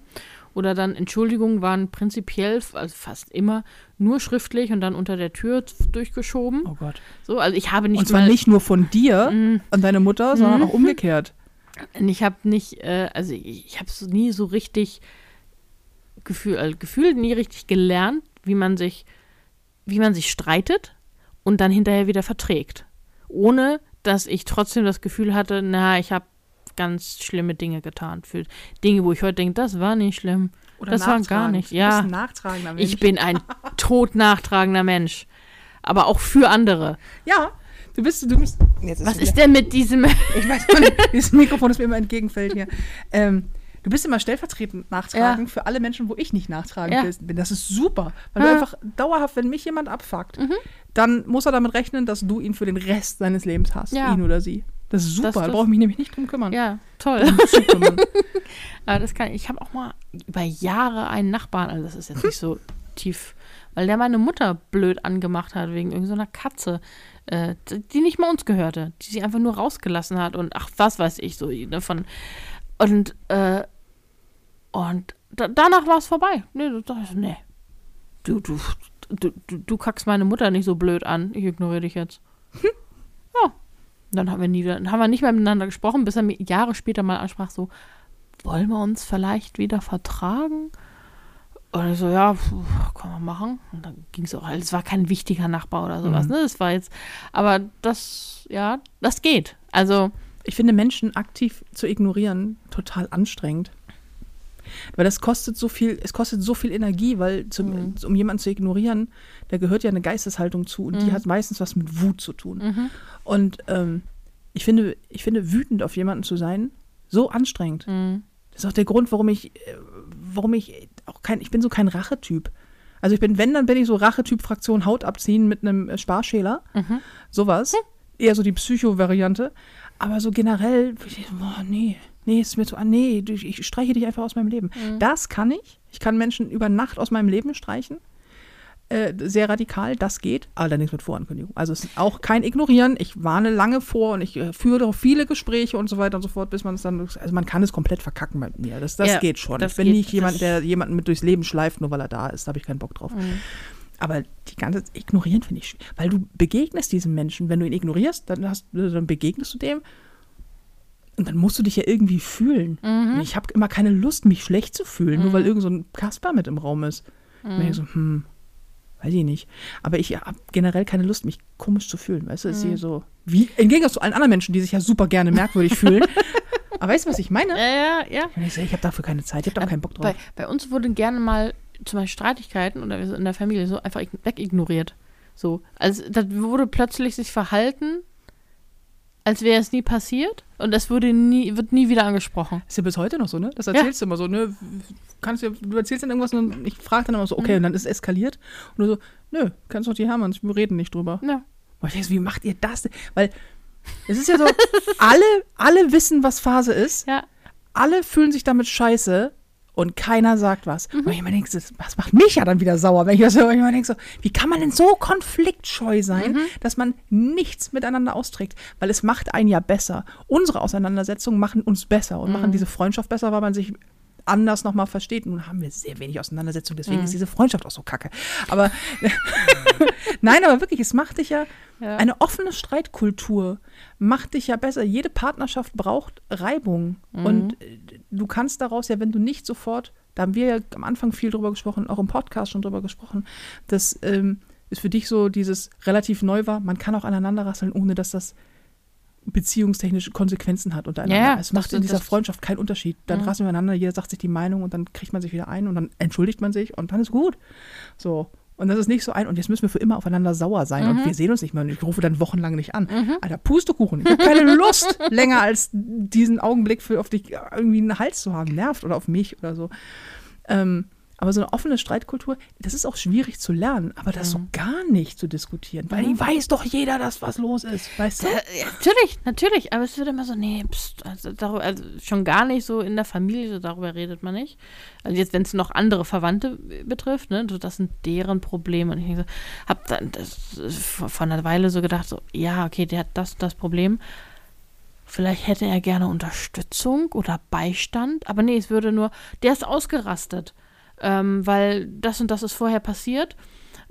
Oder dann Entschuldigungen waren prinzipiell, also fast immer, nur schriftlich und dann unter der Tür durchgeschoben. Oh Gott. So, also ich habe nicht Und zwar mal, nicht nur von dir an deine Mutter, sondern auch umgekehrt. [laughs] ich habe nicht, äh, also ich, ich habe es nie so richtig gefühlt, also gefühlt nie richtig gelernt, wie man sich, wie man sich streitet und dann hinterher wieder verträgt. Ohne, dass ich trotzdem das Gefühl hatte, na, ich habe ganz schlimme Dinge getan. Für Dinge, wo ich heute denke, das war nicht schlimm. das war gar nicht. Du Ja, bist ein nachtragender Mensch. ich bin ein [laughs] todnachtragender Mensch. Aber auch für andere. Ja, du bist, du bist. Jetzt Was ist denn mit diesem. Ich weiß nicht, dieses Mikrofon, das mir immer entgegenfällt hier. [laughs] Ähm, du bist immer stellvertretend nachtragend für alle Menschen, wo ich nicht nachtragend Ja. bin. Das ist super. Weil Ja. du einfach dauerhaft, wenn mich jemand abfuckt, dann muss er damit rechnen, dass du ihn für den Rest seines Lebens hast. Ja. Ihn oder sie. Das ist super. Das- da das- brauche ich mich nämlich nicht drum kümmern. Ja, toll. Kümmern. [laughs] Aber das kann ich habe auch mal über Jahre einen Nachbarn, also das ist jetzt nicht so tief, weil der meine Mutter blöd angemacht hat wegen irgendeiner Katze, äh, die nicht mal uns gehörte, die sie einfach nur rausgelassen hat und ach, was weiß ich so ne, von und äh, und da, danach war es vorbei. Nee, du, das- nee. Du, du, du, du, kackst meine Mutter nicht so blöd an. Ich ignoriere dich jetzt. Ja. Dann haben wir nie, dann haben wir nicht mehr miteinander gesprochen, bis er mir Jahre später mal ansprach, so, wollen wir uns vielleicht wieder vertragen? Und ich so, ja, pf, kann man machen. Und dann ging es auch, es war kein wichtiger Nachbar oder sowas, Mhm. ne? Das war jetzt, aber das, ja, das geht. Also, Ich finde Menschen aktiv zu ignorieren total anstrengend. Weil das kostet so viel, es kostet so viel Energie, weil zum, Mhm. um jemanden zu ignorieren, da gehört ja eine Geisteshaltung zu und die Mhm. hat meistens was mit Wut zu tun. Mhm. Und ähm, ich finde, ich finde, wütend auf jemanden zu sein, so anstrengend. Mhm. Das ist auch der Grund, warum ich, äh, warum ich auch kein, ich bin so kein Rachetyp. Also ich bin, wenn, dann bin ich so Rachetyp Fraktion Haut abziehen mit einem äh, Sparschäler. Mhm. Sowas. Eher so die Psycho-Variante. Aber so generell, boah, nee, nee, ist mir zu, ah, nee, ich streiche dich einfach aus meinem Leben. Mhm. Das kann ich. Ich kann Menschen über Nacht aus meinem Leben streichen. Äh, sehr radikal, das geht, allerdings mit Vorankündigung. Also es ist auch kein Ignorieren. Ich warne lange vor und ich äh, führe auch viele Gespräche und so weiter und so fort, bis man es dann, also man kann es komplett verkacken bei mir. Das, das Ja, geht schon. das ich bin geht, nicht jemand, der jemanden mit durchs Leben schleift, nur weil er da ist. Da habe ich keinen Bock drauf. Mhm. Aber die ganze Ignorieren finde ich, weil du begegnest diesem Menschen. Wenn du ihn ignorierst, dann, hast, dann begegnest du dem und dann musst du dich ja irgendwie fühlen. Mhm. ich habe immer keine Lust, mich schlecht zu fühlen, nur Mhm. weil irgend so ein Kasper mit im Raum ist. Ich Mhm. denk so, hm, weiß ich nicht. Aber ich habe generell keine Lust, mich komisch zu fühlen. Weißt du, es ist Mhm. hier so, wie, im Gegensatz zu allen anderen Menschen, die sich ja super gerne merkwürdig [laughs] fühlen. Aber weißt du, was ich meine? Ja, ja, ja. Ich ich habe dafür keine Zeit, ich habe da auch keinen Bock drauf. Bei, bei uns wurden gerne mal zum Beispiel Streitigkeiten oder in der Familie so einfach ign- wegignoriert. So. Also das wurde plötzlich sich verhalten, als wäre es nie passiert und das wurde nie, wird nie wieder angesprochen. Ist ja bis heute noch so, ne? Das erzählst du immer so, ne? Kannst du, du erzählst dann irgendwas und ich frage dann immer so, okay, Mhm. und dann ist es eskaliert. Und du so, nö, kannst doch die Hermanns, wir reden nicht drüber. Ja. Und ich denk so, wie macht ihr das denn? Weil es ist ja so, [laughs] alle, alle wissen, was Phase ist, Ja. alle fühlen sich damit scheiße und keiner sagt was. Mhm. Und ich immer denke, das macht mich ja dann wieder sauer, wenn ich das höre. Ich immer denke so, wie kann man denn so konfliktscheu sein, Mhm. dass man nichts miteinander austrägt? Weil es macht einen ja besser. Unsere Auseinandersetzungen machen uns besser und Mhm. machen diese Freundschaft besser, weil man sich anders nochmal versteht. Nun haben wir sehr wenig Auseinandersetzungen, deswegen Mhm. ist diese Freundschaft auch so kacke. Aber [laughs] nein, aber wirklich, es macht dich ja, Ja. eine offene Streitkultur macht dich ja besser. Jede Partnerschaft braucht Reibung. Mhm. Und du kannst daraus ja, wenn du nicht sofort, da haben wir ja am Anfang viel drüber gesprochen, auch im Podcast schon drüber gesprochen, dass ähm, es für dich so dieses relativ neu war, man kann auch aneinander rasseln, ohne dass das beziehungstechnische Konsequenzen hat untereinander. Ja, ja, es macht in dieser Freundschaft keinen Unterschied. Dann Mhm. rasseln wir aneinander, jeder sagt sich die Meinung und dann kriegt man sich wieder ein und dann entschuldigt man sich und dann ist gut. So. Und das ist nicht so ein, und jetzt müssen wir für immer aufeinander sauer sein und Mhm. wir sehen uns nicht mehr und ich rufe dann wochenlang nicht an. Mhm. Alter, Pustekuchen. Ich habe keine [laughs] Lust, länger als diesen Augenblick für auf dich irgendwie einen Hals zu haben. Nervt oder auf mich oder so. Ähm, aber so eine offene Streitkultur, das ist auch schwierig zu lernen, aber das so Mhm. gar nicht zu diskutieren, weil Mhm. weiß doch jeder, dass was los ist, weißt du? Ja, natürlich, natürlich, aber es wird immer so, nee, pst, also, darüber, also schon gar nicht so in der Familie, so darüber redet man nicht. Also jetzt, wenn es noch andere Verwandte betrifft, ne, so, das sind deren Probleme. Und ich denke so, hab dann das vor vor einer Weile so gedacht, so, ja, okay, der hat das, das Problem. Vielleicht hätte er gerne Unterstützung oder Beistand, aber nee, es würde nur, der ist ausgerastet, ähm, weil das und das ist vorher passiert.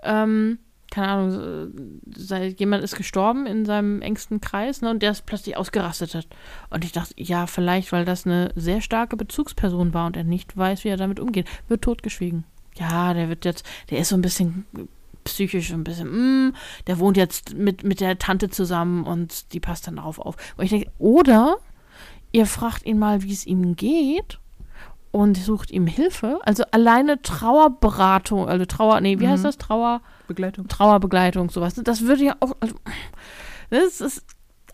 Ähm, keine Ahnung, sei, jemand ist gestorben in seinem engsten Kreis, ne, und der ist plötzlich ausgerastet. hat. Und ich dachte, ja, vielleicht, weil das eine sehr starke Bezugsperson war und er nicht weiß, wie er damit umgeht, wird totgeschwiegen. Ja, der wird jetzt, der ist so ein bisschen psychisch ein bisschen, mm, der wohnt jetzt mit, mit der Tante zusammen und die passt dann darauf auf. Und ich denke, oder ihr fragt ihn mal, wie es ihm geht und sucht ihm Hilfe. Also alleine Trauerberatung, also Trauer, nee, wie Mhm. heißt das? Trauer, Begleitung. Trauerbegleitung, sowas. Das würde ja auch, also, das ist,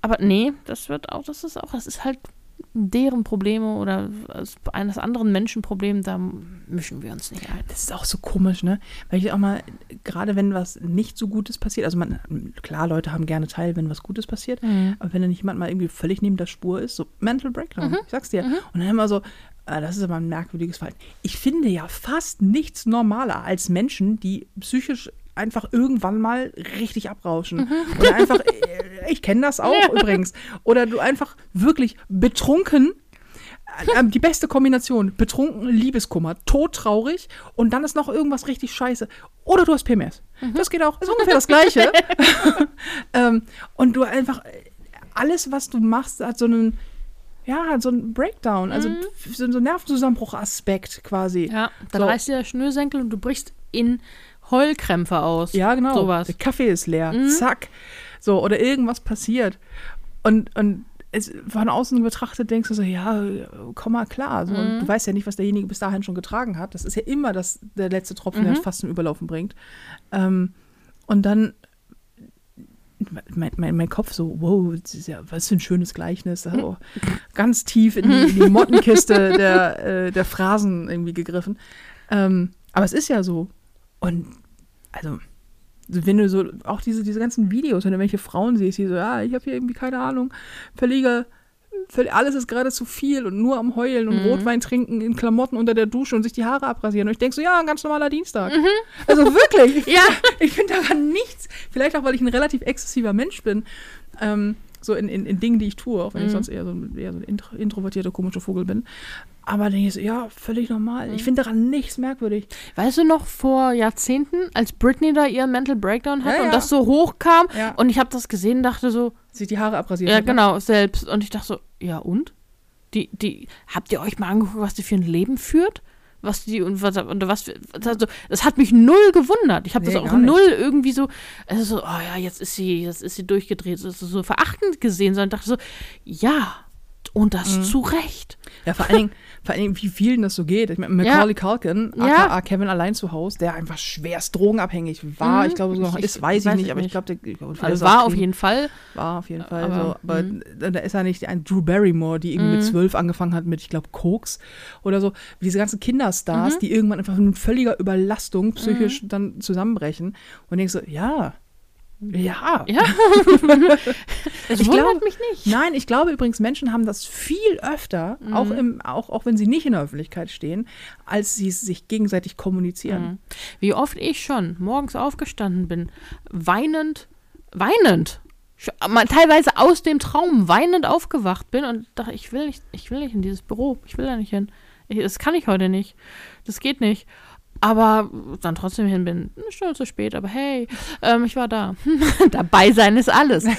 aber nee, das wird auch, das ist auch, das ist halt deren Probleme oder eines anderen Menschen Problem, da mischen wir uns nicht ein. Das ist auch so komisch, ne? Weil ich auch mal, gerade wenn was nicht so Gutes passiert, also man, klar, Leute haben gerne teil, wenn was Gutes passiert, aber wenn dann jemand mal irgendwie völlig neben der Spur ist, so Mental Breakdown, Mhm. ich sag's dir. Mhm. Und dann immer so, das ist aber ein merkwürdiges Verhalten. Ich finde ja fast nichts normaler als Menschen, die psychisch einfach irgendwann mal richtig abrauschen. Oder einfach, äh, ich kenne das [laughs] auch übrigens. Oder du einfach wirklich betrunken äh, die beste Kombination. Betrunken, Liebeskummer, todtraurig und dann ist noch irgendwas richtig scheiße. Oder du hast PMS. Das geht auch. Ist ungefähr das Gleiche. [laughs] [laughs] ähm, und du einfach, äh, alles, was du machst, hat so einen, ja, so einen Breakdown. Also so so einen Nervenzusammenbruch-Aspekt quasi. Ja, dann So. reißt dir der Schnürsenkel und du brichst in Heulkrämpfe aus. Ja, genau. Sowas. Der Kaffee ist leer. Mhm. Zack. So, oder irgendwas passiert. Und, und es, von außen betrachtet denkst du so, ja, komm mal klar. So, Mhm. Du weißt ja nicht, was derjenige bis dahin schon getragen hat. Das ist ja immer das, der letzte Tropfen, der Mhm. fast zum Überlaufen bringt. Ähm, und dann mein, mein, mein Kopf so, wow, das ist ja, was für ein schönes Gleichnis. So, ganz tief in die, in die Mottenkiste [laughs] der, äh, der Phrasen irgendwie gegriffen. Ähm, aber es ist ja so. Und also, wenn du so, auch diese, diese ganzen Videos, wenn du welche Frauen siehst, die so, ja, ich habe hier irgendwie keine Ahnung, verliege, völlig- alles ist gerade zu viel und nur am Heulen und Mhm. Rotwein trinken in Klamotten unter der Dusche und sich die Haare abrasieren. Und ich denke so, ja, ein ganz normaler Dienstag. Also wirklich. [laughs] Ja. Ich finde daran nichts. Vielleicht auch, weil ich ein relativ exzessiver Mensch bin. Ähm, so in, in, in Dingen, die ich tue, auch wenn ich Mhm. sonst eher so, ein- eher so ein intro, introvertierter, komischer Vogel bin. Aber dann denke ich so, ja, völlig normal. Ich finde daran nichts merkwürdig. Weißt du noch vor Jahrzehnten, als Britney da ihren Mental Breakdown hatte Ja, und ja. das so hochkam Ja. und ich habe das gesehen und dachte so, Sich die Haare abrasiert. ja hat, ne? genau, selbst. Und ich dachte so, ja und? Die, die, habt ihr euch mal angeguckt, was die für ein Leben führt? Was die und was, und was für, also, das hat mich null gewundert. Ich habe Nee, das auch gar nicht. null irgendwie so, also so, oh ja, jetzt ist sie, jetzt ist sie durchgedreht, ist so verachtend gesehen, sondern dachte so, ja, und das Mhm. zu Recht. Ja, vor allen Dingen, vor Dingen, wie vielen das so geht. Ich meine, Macaulay Culkin, Ja. aka Kevin allein zu Hause, der einfach schwerst drogenabhängig war. Mhm. Ich glaube, sogar noch Ich- ist, weiß ich weiß nicht, ich aber ich nicht. glaube, der ich glaub, Also war auf jeden Fall. War auf jeden Fall Aber, so. Aber mhm. da ist er nicht ein Drew Barrymore, die irgendwie mit Mhm. zwölf angefangen hat mit, ich glaube, Koks oder so. Wie diese ganzen Kinderstars, Mhm. die irgendwann einfach mit völliger Überlastung psychisch dann zusammenbrechen. Und denkst so, ja, ja. Ja. [laughs] es Ich wundert glaube- mich nicht. Nein, ich glaube übrigens, Menschen haben das viel öfter, Mhm. auch, im, auch, auch wenn sie nicht in der Öffentlichkeit stehen, als sie sich gegenseitig kommunizieren. Mhm. Wie oft ich schon morgens aufgestanden bin, weinend, weinend, teilweise aus dem Traum weinend aufgewacht bin und dachte, ich will nicht, ich will nicht in dieses Büro, ich will da nicht hin. Ich, das kann ich heute nicht. Das geht nicht. Aber dann trotzdem hin bin, eine Stunde zu spät, aber hey, ähm, ich war da. [laughs] Dabei sein ist alles. [laughs]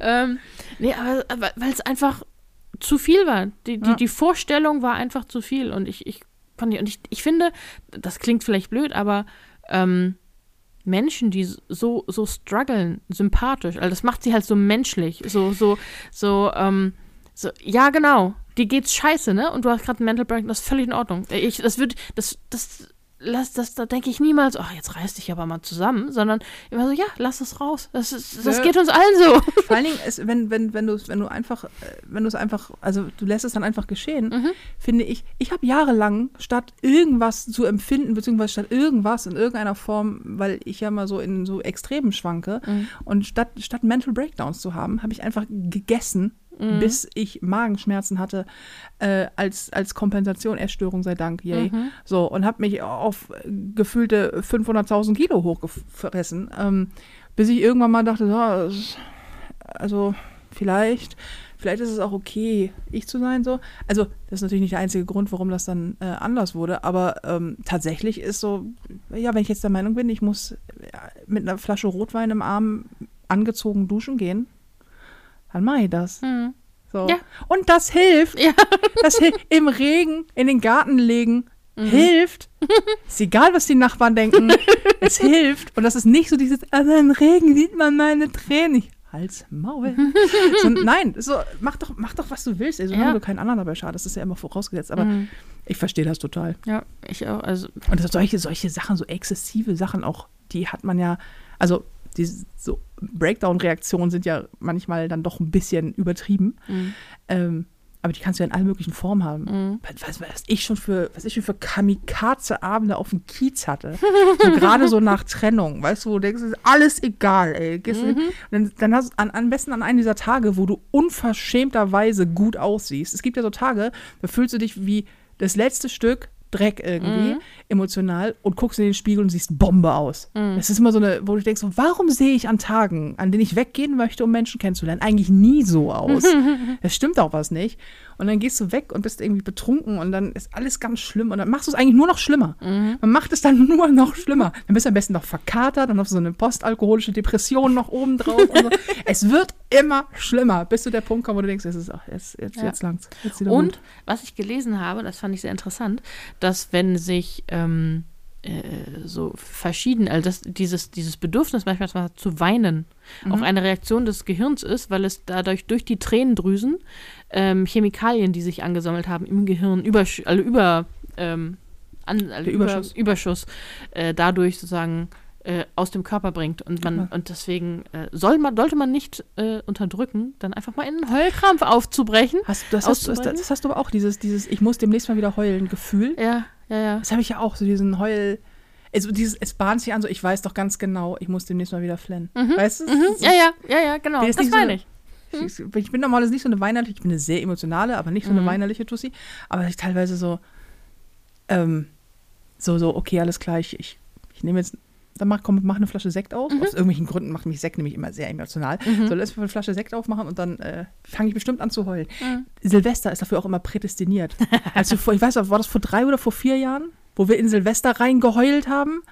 ähm, nee, aber, aber weil es einfach zu viel war. Die, die, Ja. die Vorstellung war einfach zu viel. Und ich, ich fand die, und ich, ich finde, das klingt vielleicht blöd, aber ähm, Menschen, die so, so strugglen, sympathisch, also das macht sie halt so menschlich, so, so, so, ähm, so, ja, genau, dir geht's scheiße, ne? Und du hast gerade einen Mental Break, das ist völlig in Ordnung. Ich, das wird, das, das, lass, das, da denke ich niemals, ach, jetzt reiß dich aber mal zusammen, sondern immer so, ja, lass es raus. Das, ist, das Ja. geht uns allen so. [laughs] Vor allen Dingen, ist, wenn, wenn, wenn du es wenn du einfach, äh, wenn du es einfach, also du lässt es dann einfach geschehen, Mhm. finde ich, ich habe jahrelang statt irgendwas zu empfinden, beziehungsweise statt irgendwas in irgendeiner Form, weil ich ja mal so in so Extremen schwanke, Mhm. und statt, statt Mental Breakdowns zu haben, habe ich einfach gegessen, Mhm. bis ich Magenschmerzen hatte, äh, als, als Kompensation, Essstörung sei Dank, yay. Mhm. So, und habe mich auf gefühlte 500.000 Kilo hochgefressen, ähm, bis ich irgendwann mal dachte, ist- also vielleicht, vielleicht ist es auch okay, ich zu sein so. Also das ist natürlich nicht der einzige Grund, warum das dann äh, anders wurde, aber ähm, tatsächlich ist so, ja, wenn ich jetzt der Meinung bin, ich muss äh, mit einer Flasche Rotwein im Arm angezogen duschen gehen, dann mache ich das. Mhm. So. Ja. Und das hilft. Ja. [laughs] Das hilft. Im Regen in den Garten legen hilft. [laughs] Ist egal, was die Nachbarn denken. es hilft. Und das ist nicht so dieses, also im Regen sieht man meine Tränen. Ich, Hals, Maul. [laughs] so, nein, so, mach, doch, mach doch, was du willst. ey, solange Ja. du keinen anderen dabei schadest. Das ist ja immer vorausgesetzt. Aber Mhm. ich verstehe das total. Ja, ich auch. Also, Und solche, solche Sachen, so exzessive Sachen auch, die hat man ja, also die so Breakdown-Reaktionen sind ja manchmal dann doch ein bisschen übertrieben. mhm. Ähm, aber die kannst du ja in allen möglichen Formen haben. Mhm. Was, was, ich schon für, was ich schon für Kamikaze-Abende auf dem Kiez hatte. So [laughs] gerade so nach Trennung, weißt du, wo du denkst, ist alles egal, ey. Du- Dann, dann hast du an, am besten an einem dieser Tage, wo du unverschämterweise gut aussiehst. Es gibt ja so Tage, da fühlst du dich wie das letzte Stück Dreck irgendwie, Mhm. emotional, und guckst in den Spiegel und siehst Bombe aus. Mhm. Das ist immer so eine, wo du denkst, warum sehe ich an Tagen, an denen ich weggehen möchte, um Menschen kennenzulernen, eigentlich nie so aus? [laughs] Es stimmt auch was nicht. Und dann gehst du weg und bist irgendwie betrunken und dann ist alles ganz schlimm und dann machst du es eigentlich nur noch schlimmer. Mhm. Man macht es dann [laughs] nur noch schlimmer. Dann bist du am besten noch verkatert, dann hast du so eine postalkoholische Depression noch oben drauf. Und so. [laughs] es wird immer schlimmer, bis zu der Punkt kommt, wo du denkst, es ist, ach, jetzt, jetzt, Ja. jetzt langt's. Jetzt Und gut. was ich gelesen habe, das fand ich sehr interessant, dass wenn sich ähm, äh, so verschieden, also das, dieses, dieses Bedürfnis manchmal zu weinen Mhm. auch eine Reaktion des Gehirns ist, weil es dadurch durch die Tränendrüsen ähm, Chemikalien, die sich angesammelt haben im Gehirn, über, also über, ähm, an, also Der über, Überschuss. Überschuss äh, dadurch sozusagen äh, aus dem Körper bringt. Und man, Ja. und deswegen äh, soll man, sollte man nicht äh, unterdrücken, dann einfach mal in einen Heulkrampf aufzubrechen. Hast, das, hast, du- das, das hast du aber auch, dieses, dieses Ich muss demnächst mal wieder heulen Gefühl. Ja, ja, ja. Das habe ich ja auch, so diesen Heul. Also dieses, es bahnt sich an, so ich weiß doch ganz genau, ich muss demnächst mal wieder flennen. Weißt du? Mhm. Ja, ja, ja, ja, genau. Das nicht so meine eine- ich. Ich, ich bin normalerweise nicht so eine weinerliche, ich bin eine sehr emotionale, aber nicht so eine Mhm. weinerliche Tussi. Aber ich teilweise so, ähm, so, so, okay, alles klar, ich, ich, ich nehme jetzt, dann mach, komm, mach eine Flasche Sekt auf. Mhm. Aus irgendwelchen Gründen macht mich Sekt nämlich immer sehr emotional. So, lass mir eine Flasche Sekt aufmachen und dann äh, fange ich bestimmt an zu heulen. Mhm. Silvester ist dafür auch immer prädestiniert. Also vor, ich weiß noch, war das vor drei oder vor vier Jahren, wo wir in Silvester reingeheult haben?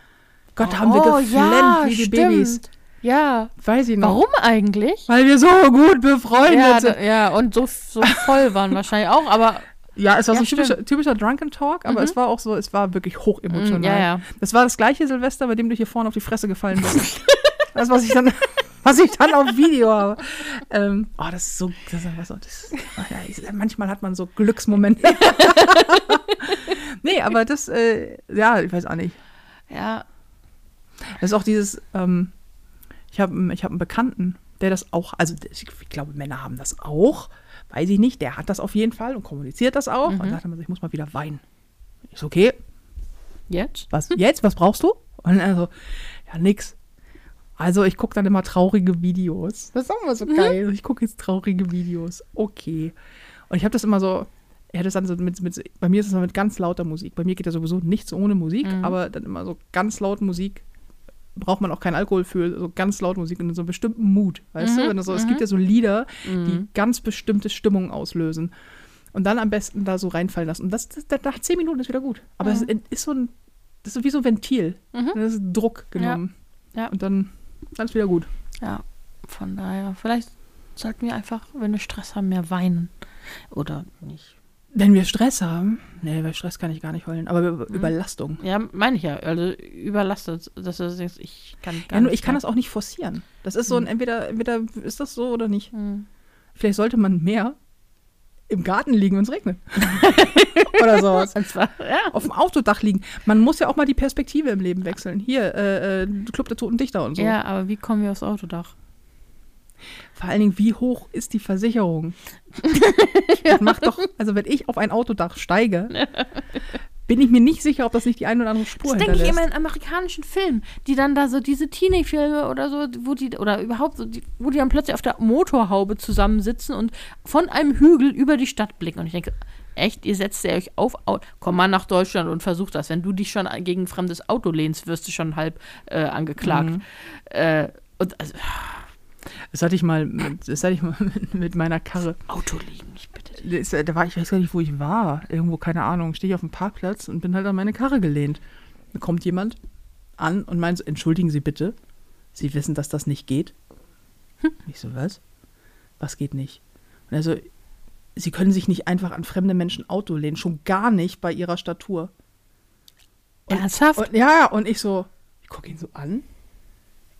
Gott, haben wir Oh, geflennt ja, wie die stimmt. Babys. Ja. Weiß ich noch. Warum eigentlich? Weil wir so gut befreundet Ja, sind. ja, und so, so voll waren wahrscheinlich auch, aber Ja, es war Ja, so typischer, stimmt. typischer Drunken Talk, aber Mhm. es war auch so, es war wirklich hochemotional. Mm, ja, ja. Das war das gleiche Silvester, bei dem du hier vorne auf die Fresse gefallen bist. [laughs] das, was ich dann, was ich dann auf Video habe. Ähm, oh, das ist so, das ist einfach so, das, ja, ich, manchmal hat man so Glücksmomente. [laughs] nee, aber das, äh, ja, ich weiß auch nicht. ja, Das ist auch dieses, ähm, ich habe ich hab einen Bekannten, der das auch, also ich glaube, Männer haben das auch, weiß ich nicht, der hat das auf jeden Fall und kommuniziert das auch Mhm. und sagt immer so, ich muss mal wieder weinen. Ist okay, jetzt? was jetzt, was brauchst du? Und er so, ja, nix. Also ich gucke dann immer traurige Videos. Das ist auch immer so geil. Ich gucke jetzt traurige Videos. Okay. Und ich habe das immer so, er hat das dann so mit, mit, bei mir ist es dann mit ganz lauter Musik. Bei mir geht ja sowieso nichts ohne Musik, Mhm. aber dann immer so ganz laut Musik. Braucht man auch keinen Alkohol für, so ganz laut Musik in so einem bestimmten Mut. Weißt Mhm, du? Wenn so, Es mhm. gibt ja so Lieder, die Mhm. ganz bestimmte Stimmungen auslösen. Und dann am besten da so reinfallen lassen. Und das, das, das nach zehn Minuten ist wieder gut. Aber es Mhm. ist so ein, das ist wie so ein Ventil. Mhm. Das ist Druck genommen. Ja. Und dann, dann ist wieder gut. Ja, von daher, vielleicht sollten wir einfach, wenn wir Stress haben, mehr weinen. Oder nicht. Wenn wir Stress haben, nee, bei Stress kann ich gar nicht heulen, aber Mhm. über, Überlastung. Ja, meine ich ja. Also überlastet, dass du denkst, ich kann gar Ja, nur nicht ich kann das auch nicht forcieren. Das ist so ein, entweder, entweder ist das so oder nicht. Mhm. Vielleicht sollte man mehr im Garten liegen, wenn es regnet. [laughs] oder sowas. Zwar, ja. Auf dem Autodach liegen. Man muss ja auch mal die Perspektive im Leben wechseln. Hier, äh, äh, Club der Toten Dichter und so. ja, aber wie kommen wir aufs Autodach? Vor allen Dingen, wie hoch ist die Versicherung? [laughs] das doch, also wenn ich auf ein Autodach steige, [laughs] bin ich mir nicht sicher, ob das nicht die eine oder andere Spur Das denke ich immer in amerikanischen Filmen, die dann da so diese Teenie-Filme oder so, wo die, oder überhaupt so, die, wo die dann plötzlich auf der Motorhaube zusammensitzen und von einem Hügel über die Stadt blicken. Und ich denke, echt, ihr setzt ihr euch auf, Au- komm mal nach Deutschland und versuch das. Wenn du dich schon gegen ein fremdes Auto lehnst, wirst du schon halb äh, angeklagt. Mhm. Äh, und also, Das hatte ich mal, mit, das hatte ich mal mit, [laughs] mit meiner Karre. Auto liegen, ich da war ich weiß gar nicht, wo ich war. Irgendwo, keine Ahnung. Stehe ich auf dem Parkplatz und bin halt an meine Karre gelehnt. Da kommt jemand an und meint so, entschuldigen Sie bitte, Sie wissen, dass das nicht geht? Ich so, was? Was geht nicht? Und er so, Sie können sich nicht einfach an fremde Menschen Auto lehnen, schon gar nicht bei Ihrer Statur. Und- Ernsthaft? Und, ja, und ich so, ich gucke ihn so an.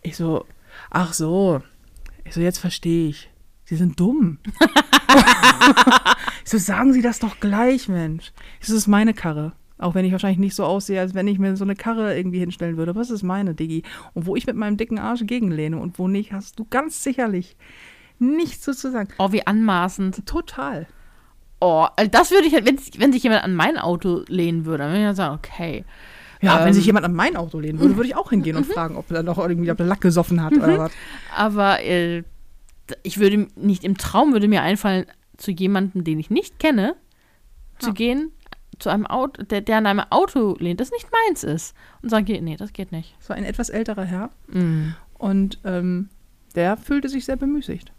Ich so, ach so. Ich so, jetzt verstehe ich. Sie sind dumm. [laughs] so, sagen Sie das doch gleich, Mensch. Das ist meine Karre. Auch wenn ich wahrscheinlich nicht so aussehe, als wenn ich mir so eine Karre irgendwie hinstellen würde. Aber es ist meine, Diggi. Und wo ich mit meinem dicken Arsch gegenlehne und wo nicht, hast du ganz sicherlich nichts so zu sagen. Oh, wie anmaßend. Total. Oh, also das würde ich, halt, wenn, wenn sich jemand an mein Auto lehnen würde, dann würde ich ja sagen, okay. Ja, wenn Ähm. sich jemand an mein Auto lehnen würde, würde ich auch hingehen und fragen, ob er noch irgendwie ob er Lack gesoffen hat oder was. Aber äh, ich würde nicht im Traum würde mir einfallen, zu jemandem, den ich nicht kenne, zu Ja. gehen, zu einem Auto, der, der an einem Auto lehnt, das nicht meins ist. Und sagen, nee, das geht nicht. Es war ein etwas älterer Herr Mm, und ähm, der fühlte sich sehr bemüßigt.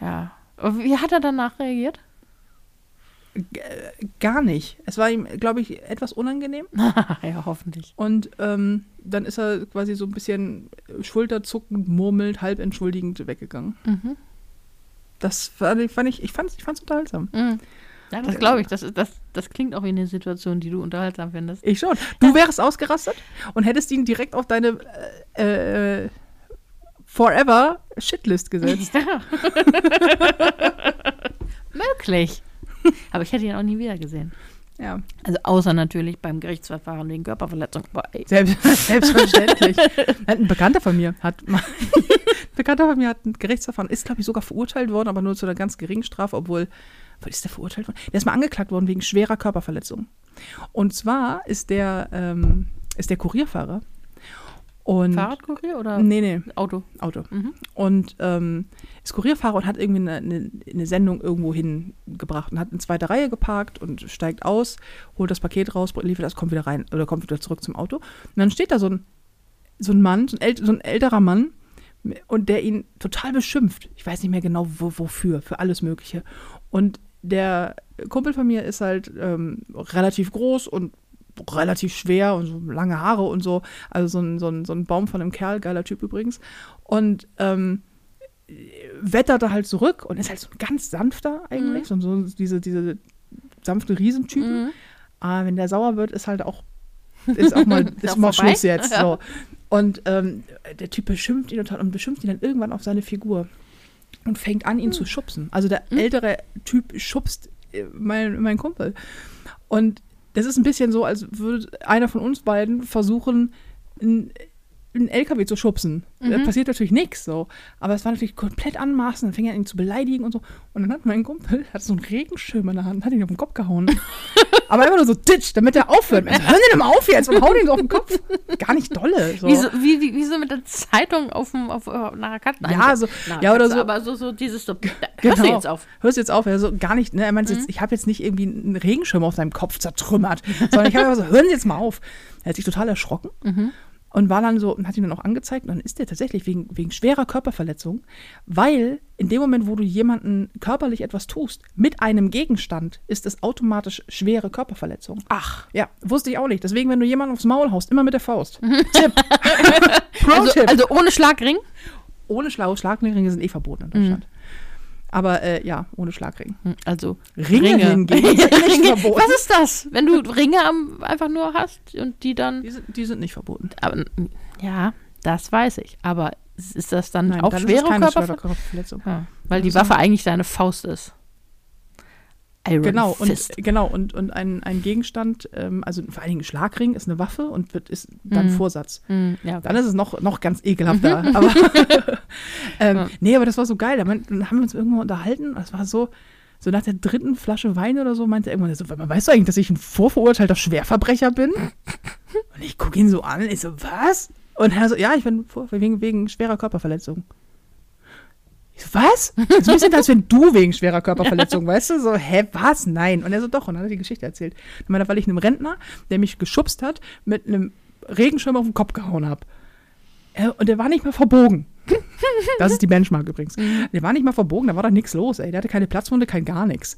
ja. Aber wie hat er danach reagiert? Gar nicht. Es war ihm, glaube ich, etwas unangenehm. [laughs] ja, hoffentlich. Und ähm, dann ist er quasi so ein bisschen schulterzuckend, murmelnd, halb entschuldigend weggegangen. Mhm. Das fand ich, fand ich, ich fand es ich fand's unterhaltsam. Mm. Ja, das glaube ich. Das, das, das klingt auch wie eine Situation, die du unterhaltsam findest. Ich schon. Du wärst ausgerastet und hättest ihn direkt auf deine äh, äh, Forever Shitlist gesetzt. [laughs] Ja. [laughs] Möglich. [laughs] Aber ich hätte ihn auch nie wieder gesehen. Ja, Also außer natürlich beim Gerichtsverfahren wegen Körperverletzung. Selbst, [laughs] selbstverständlich. [laughs] ein Bekannter von mir hat mal, Bekannter von mir hat ein Gerichtsverfahren, ist glaube ich sogar verurteilt worden, aber nur zu einer ganz geringen Strafe, obwohl, was ist der verurteilt worden? Der ist mal angeklagt worden wegen schwerer Körperverletzung. Und zwar ist der, ähm, ist der Kurierfahrer. Und Fahrradkurier oder Nee, nee, Auto? Auto. Mhm. Und ähm, ist Kurierfahrer und hat irgendwie eine, eine, eine Sendung irgendwo hingebracht und hat in zweiter Reihe geparkt und steigt aus, holt das Paket raus, liefert das, kommt wieder rein oder kommt wieder zurück zum Auto. Und dann steht da so ein, so ein Mann, so ein, so ein älterer Mann, und der ihn total beschimpft. Ich weiß nicht mehr genau, wo, wofür, für alles Mögliche. Und der Kumpel von mir ist halt ähm, relativ groß und relativ schwer und so lange Haare und so. Also so ein, so ein, so ein Baum von einem Kerl, geiler Typ übrigens. Und ähm, wettert er halt zurück und ist halt so ein ganz sanfter eigentlich. So, so diese, diese sanfte Riesentypen. Mhm. Aber wenn der sauer wird, ist halt auch, ist auch mal, [laughs] Ist ist auch mal vorbei. Schluss jetzt. Ja. So. Und ähm, der Typ beschimpft ihn total und beschimpft ihn dann irgendwann auf seine Figur und fängt an, ihn zu schubsen. Also der ältere Typ schubst äh, mein, mein Kumpel. Und das ist ein bisschen so, als würde einer von uns beiden versuchen, einen LKW zu schubsen. Da passiert natürlich nichts so. Aber es war natürlich komplett anmaßend. Dann fing er an, ihn zu beleidigen und so. Und dann hat mein Kumpel hat so einen Regenschirm in der Hand, hat ihn auf den Kopf gehauen. [laughs] Aber einfach nur so ditch, damit er aufhört. Also, Hör den mal auf jetzt und hau den so auf den Kopf. Gar nicht dolle. So. Wie, so, wie, wie, wie so mit der Zeitung auf, dem, auf, auf einer. Nein, Ja, so- einer ja, oder so- Aber so, so dieses so. Da, Hörst du Genau. jetzt auf? Hörst du jetzt auf? Also gar nicht, ne? Er meint jetzt, ich habe jetzt nicht irgendwie einen Regenschirm auf seinem Kopf zertrümmert, sondern ich habe einfach so, hören Sie jetzt mal auf. Er hat sich total erschrocken und war dann so, und hat ihn dann auch angezeigt und dann ist der tatsächlich wegen, wegen schwerer Körperverletzung, weil in dem Moment, wo du jemanden körperlich etwas tust, mit einem Gegenstand, ist es automatisch schwere Körperverletzung. Ach. Ja, wusste ich auch nicht. Deswegen, wenn du jemanden aufs Maul haust, immer mit der Faust. [laughs] Tipp. [laughs] Also, Pro-Tipp. also ohne Schlagring? ohne Schlag Schlagringe sind eh verboten in Deutschland. Aber äh, ja, ohne Schlagring. Hm, Also Ringe hingegen [laughs] sind nicht Ringe. verboten. Was ist das? Wenn du Ringe am, einfach nur hast und die dann. Die sind, die sind nicht verboten. Aber, ja, das weiß ich. Aber ist das dann Nein, auch dann ist schwere es keine Körperver schwere Körperverletzung. Ja, weil die Waffe eigentlich deine Faust ist. Iron Genau, und, Fist. genau, und, und ein, ein Gegenstand, ähm, also vor allen Dingen ein Schlagring ist eine Waffe und wird, ist dann Mhm. Vorsatz. Hm, ja, Dann ist es noch, noch ganz ekelhafter. aber, [laughs] ähm, Ja. Nee, aber das war so geil. Dann haben wir uns irgendwo unterhalten. Das war so, so nach der dritten Flasche Wein oder so, meinte er irgendwann so, weißt du eigentlich, dass ich ein vorverurteilter Schwerverbrecher bin? [laughs] Und ich gucke ihn so an. Ich so, was? Und er so, ja, ich bin vor, wegen, wegen schwerer Körperverletzung. So, was? Das ist ein bisschen, als wenn du wegen schwerer Körperverletzung, weißt du? So, hä, was? Nein. Und er so, doch. Und dann hat er die Geschichte erzählt. Ich meine, weil ich einem Rentner, der mich geschubst hat, mit einem Regenschirm auf den Kopf gehauen habe. Äh, Und der war nicht mal verbogen. Das ist die Benchmark übrigens. Der war nicht mal verbogen, da war doch nichts los, ey. Der hatte keine Platzwunde, kein gar nichts.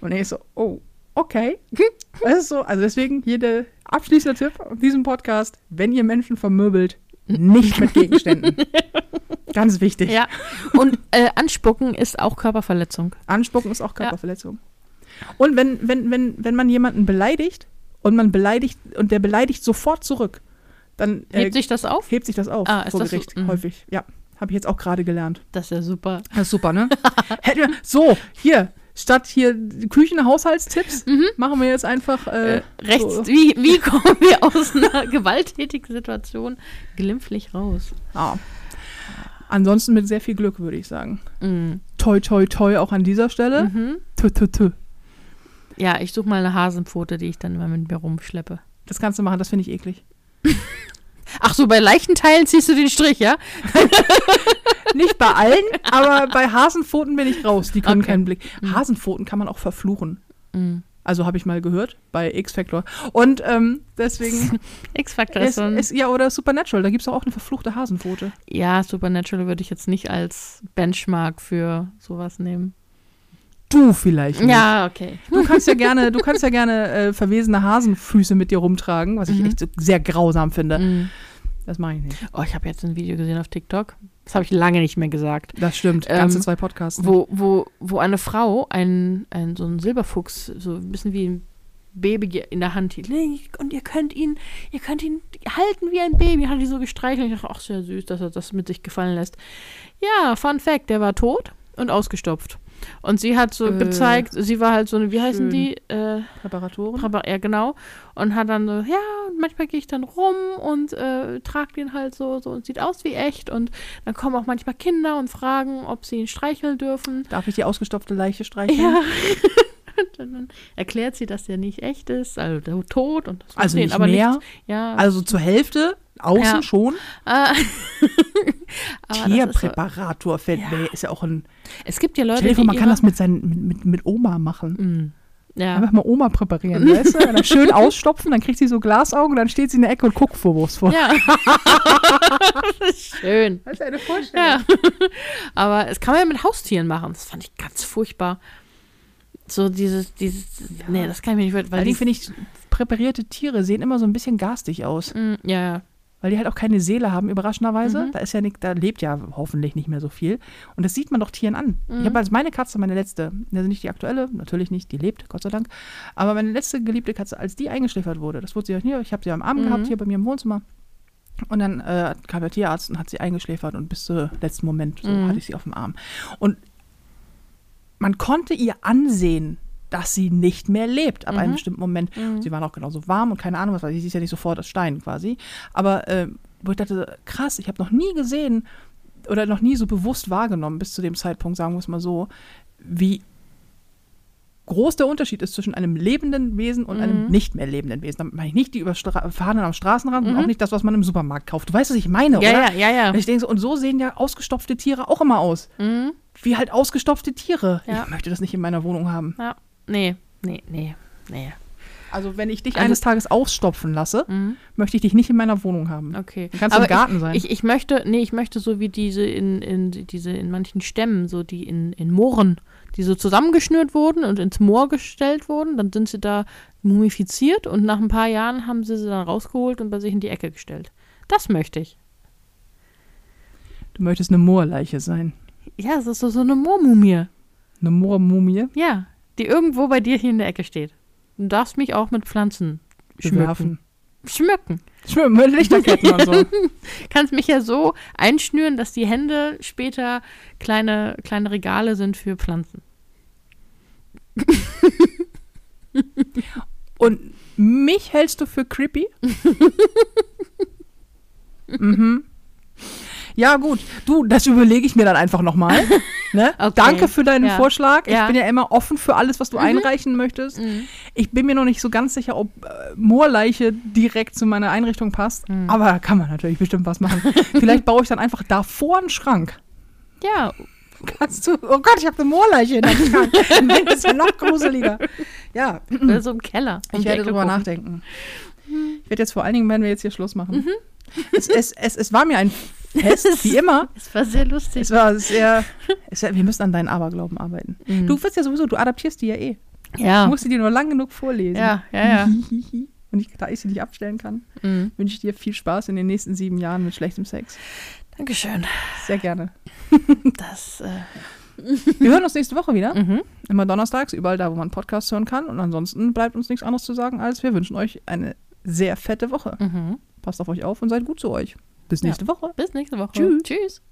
Und er ist so, oh, okay. [laughs] Das ist so, also deswegen hier der abschließende Tipp auf diesem Podcast, wenn ihr Menschen vermöbelt, nicht mit Gegenständen. [laughs] Ganz wichtig. ja. Und äh, Anspucken ist auch Körperverletzung. Anspucken ist auch Körperverletzung. Und wenn, wenn, wenn, wenn man jemanden beleidigt und man beleidigt und der beleidigt sofort zurück, dann äh, Hebt sich das auf? hebt sich das auf Ah, ist vor das so? Gericht Mhm. häufig. Ja, habe ich jetzt auch gerade gelernt. Das ist ja super. Das ist super, ne? [laughs] Hätten wir, so, hier, statt hier Küchenhaushaltstipps, machen wir jetzt einfach äh, Äh, rechts, So. wie, wie kommen wir aus einer [laughs] gewalttätigen Situation glimpflich raus? Ah. Ansonsten mit sehr viel Glück, würde ich sagen. Mhm. Toi, toi, toi auch an dieser Stelle. Mhm. Tü, tü, tü. Ja, ich suche mal eine Hasenpfote, die ich dann immer mit mir rumschleppe. Das kannst du machen, das finde ich eklig. [laughs] Ach so, bei Leichenteilen ziehst du den Strich, ja? [laughs] Nicht bei allen, aber bei Hasenpfoten bin ich raus. Die können Okay. keinen Blick. Hasenpfoten kann man auch verfluchen. Mhm. Also habe ich mal gehört bei X-Factor. Und ähm, deswegen. [laughs] X-Factor ist, ist so ein, ist, ja, oder Supernatural, da gibt es auch eine verfluchte Hasenpfote. Ja, Supernatural würde ich jetzt nicht als Benchmark für sowas nehmen. Du vielleicht. nicht. Ja, okay. Du kannst ja gerne, du kannst ja gerne äh, verwesene Hasenfüße mit dir rumtragen, was ich Mhm. echt so sehr grausam finde. Mhm. Das mache ich nicht. Oh, ich habe jetzt ein Video gesehen auf TikTok. Das habe ich lange nicht mehr gesagt. Das stimmt. Ähm, Ganze zwei Podcasts. Wo, wo, wo eine Frau ein, ein, so einen Silberfuchs, so ein bisschen wie ein Baby in der Hand hielt. Und ihr könnt ihn, ihr könnt ihn halten wie ein Baby. Hat die so gestreichelt. Ich dachte, ach, sehr süß, dass er das mit sich gefallen lässt. Ja, Fun Fact, der war tot und ausgestopft. Und sie hat so Äh, gezeigt, sie war halt so eine, wie heißen schön. die? Äh, Präparatoren. Präpa- ja, genau. Und hat dann so, ja, und manchmal gehe ich dann rum und äh, trage den halt so, so und sieht aus wie echt. Und dann kommen auch manchmal Kinder und fragen, ob sie ihn streicheln dürfen. Darf ich die ausgestopfte Leiche streicheln? Ja. [laughs] und dann erklärt sie, dass der nicht echt ist, also der tot und das Also nicht aber mehr? Nicht, ja. Also zur Hälfte, außen Ja. schon. Ah. [laughs] Tierpräparator fällt Ja. mir, ist ja auch ein. es gibt ja Leute, Stell dir vor, die man kann das mit, seinen, mit, mit, mit Oma machen. Mm. Ja. Einfach mal Oma präparieren, weißt du? Dann schön ausstopfen, dann kriegt sie so Glasaugen, dann steht sie in der Ecke und guckt vorwurfsvoll. ja. [laughs] Schön. Das ist eine Vorstellung. Ja. [laughs] Aber es kann man ja mit Haustieren machen. Das fand ich ganz furchtbar. So dieses, dieses, nee, das kann ich mir nicht vorstellen. Weil die finde ich, präparierte Tiere sehen immer so ein bisschen garstig aus. Mm, ja, ja. Weil die halt auch keine Seele haben, überraschenderweise. Mhm. Da ist ja nicht, da lebt ja hoffentlich nicht mehr so viel. Und das sieht man doch Tieren an. Mhm. Ich habe als meine Katze, meine letzte, also nicht die aktuelle, natürlich nicht, die lebt, Gott sei Dank. Aber meine letzte geliebte Katze, als die eingeschläfert wurde, das wurde sie auch hier, ich habe sie am Arm Mhm. gehabt, hier bei mir im Wohnzimmer. Und dann äh, kam der Tierarzt und hat sie eingeschläfert und bis zum letzten Moment so Mhm. hatte ich sie auf dem Arm. Und man konnte ihr ansehen, dass sie nicht mehr lebt ab einem Mhm. bestimmten Moment. Mhm. Sie waren auch genauso warm und keine Ahnung was, sie ist ja nicht sofort aus Stein quasi. Aber äh, wo ich dachte, krass, ich habe noch nie gesehen oder noch nie so bewusst wahrgenommen bis zu dem Zeitpunkt, sagen wir es mal so, wie groß der Unterschied ist zwischen einem lebenden Wesen und einem Mhm. nicht mehr lebenden Wesen. Damit meine ich nicht die über Stra Fahnen am Straßenrand und Mhm. auch nicht das, was man im Supermarkt kauft. Du weißt, was ich meine, Ja, oder? ja, ja, ja. Und ich denke so, und so sehen ja ausgestopfte Tiere auch immer aus. Mhm. Wie halt ausgestopfte Tiere. Ja. Ich möchte das nicht in meiner Wohnung haben. Ja. Nee, nee, nee, nee. Also wenn ich dich Also- eines Tages ausstopfen lasse, Mhm. möchte ich dich nicht in meiner Wohnung haben. Okay. Dann kannst du im Garten ich, sein. Ich, ich möchte, nee, ich möchte so wie diese in, in diese in manchen Stämmen, so die in, in Mooren, die so zusammengeschnürt wurden und ins Moor gestellt wurden, dann sind sie da mumifiziert und nach ein paar Jahren haben sie sie dann rausgeholt und bei sich in die Ecke gestellt. Das möchte ich. Du möchtest eine Moorleiche sein. Ja, es ist so, so eine Moormumie. Eine Moormumie. Ja, die irgendwo bei dir hier in der Ecke steht. Du darfst mich auch mit Pflanzen schmücken. Schmücken. Schwimmen mit Lichterketten und so. [laughs] Kannst mich ja so einschnüren, dass die Hände später kleine, kleine Regale sind für Pflanzen. [laughs] Und mich hältst du für creepy? [laughs] mhm. Ja, gut. Du, das überlege ich mir dann einfach nochmal. [laughs] Ne? Okay. Danke für deinen Ja. Vorschlag. Ich Ja. bin ja immer offen für alles, was du einreichen möchtest. Ich bin mir noch nicht so ganz sicher, ob äh, Moorleiche direkt zu meiner Einrichtung passt. Mhm. Aber da kann man natürlich bestimmt was machen. Vielleicht baue ich dann einfach davor einen Schrank. Ja, Kannst du? Oh Gott, ich habe eine Moorleiche in der [laughs] Schrank. Nein, das ist noch gruseliger. Ja, oder so im Keller. ich werde drüber gucken. nachdenken. Ich werde jetzt vor allen Dingen, werden wir jetzt hier Schluss machen. Es, es, es, es war mir ein Fest, [laughs] wie immer. Es war sehr lustig. Es war sehr, es, wir müssen an deinen Aberglauben arbeiten. Mhm. Du wirst ja sowieso, du adaptierst die ja eh. ja. Du musst sie dir nur lang genug vorlesen. ja, ja, ja. [laughs] Und ich, da ich sie nicht abstellen kann, Mhm. wünsche ich dir viel Spaß in den nächsten sieben Jahren mit schlechtem Sex. Dankeschön. Sehr gerne. [laughs] Das, äh, Wir hören uns nächste Woche wieder. mhm. Immer donnerstags, überall da, wo man Podcasts hören kann. Und ansonsten bleibt uns nichts anderes zu sagen, als wir wünschen euch eine sehr fette Woche. Mhm. Passt auf euch auf und seid gut zu euch. Bis Ja. nächste Woche. Bis nächste Woche. Tschüss. Tschüss.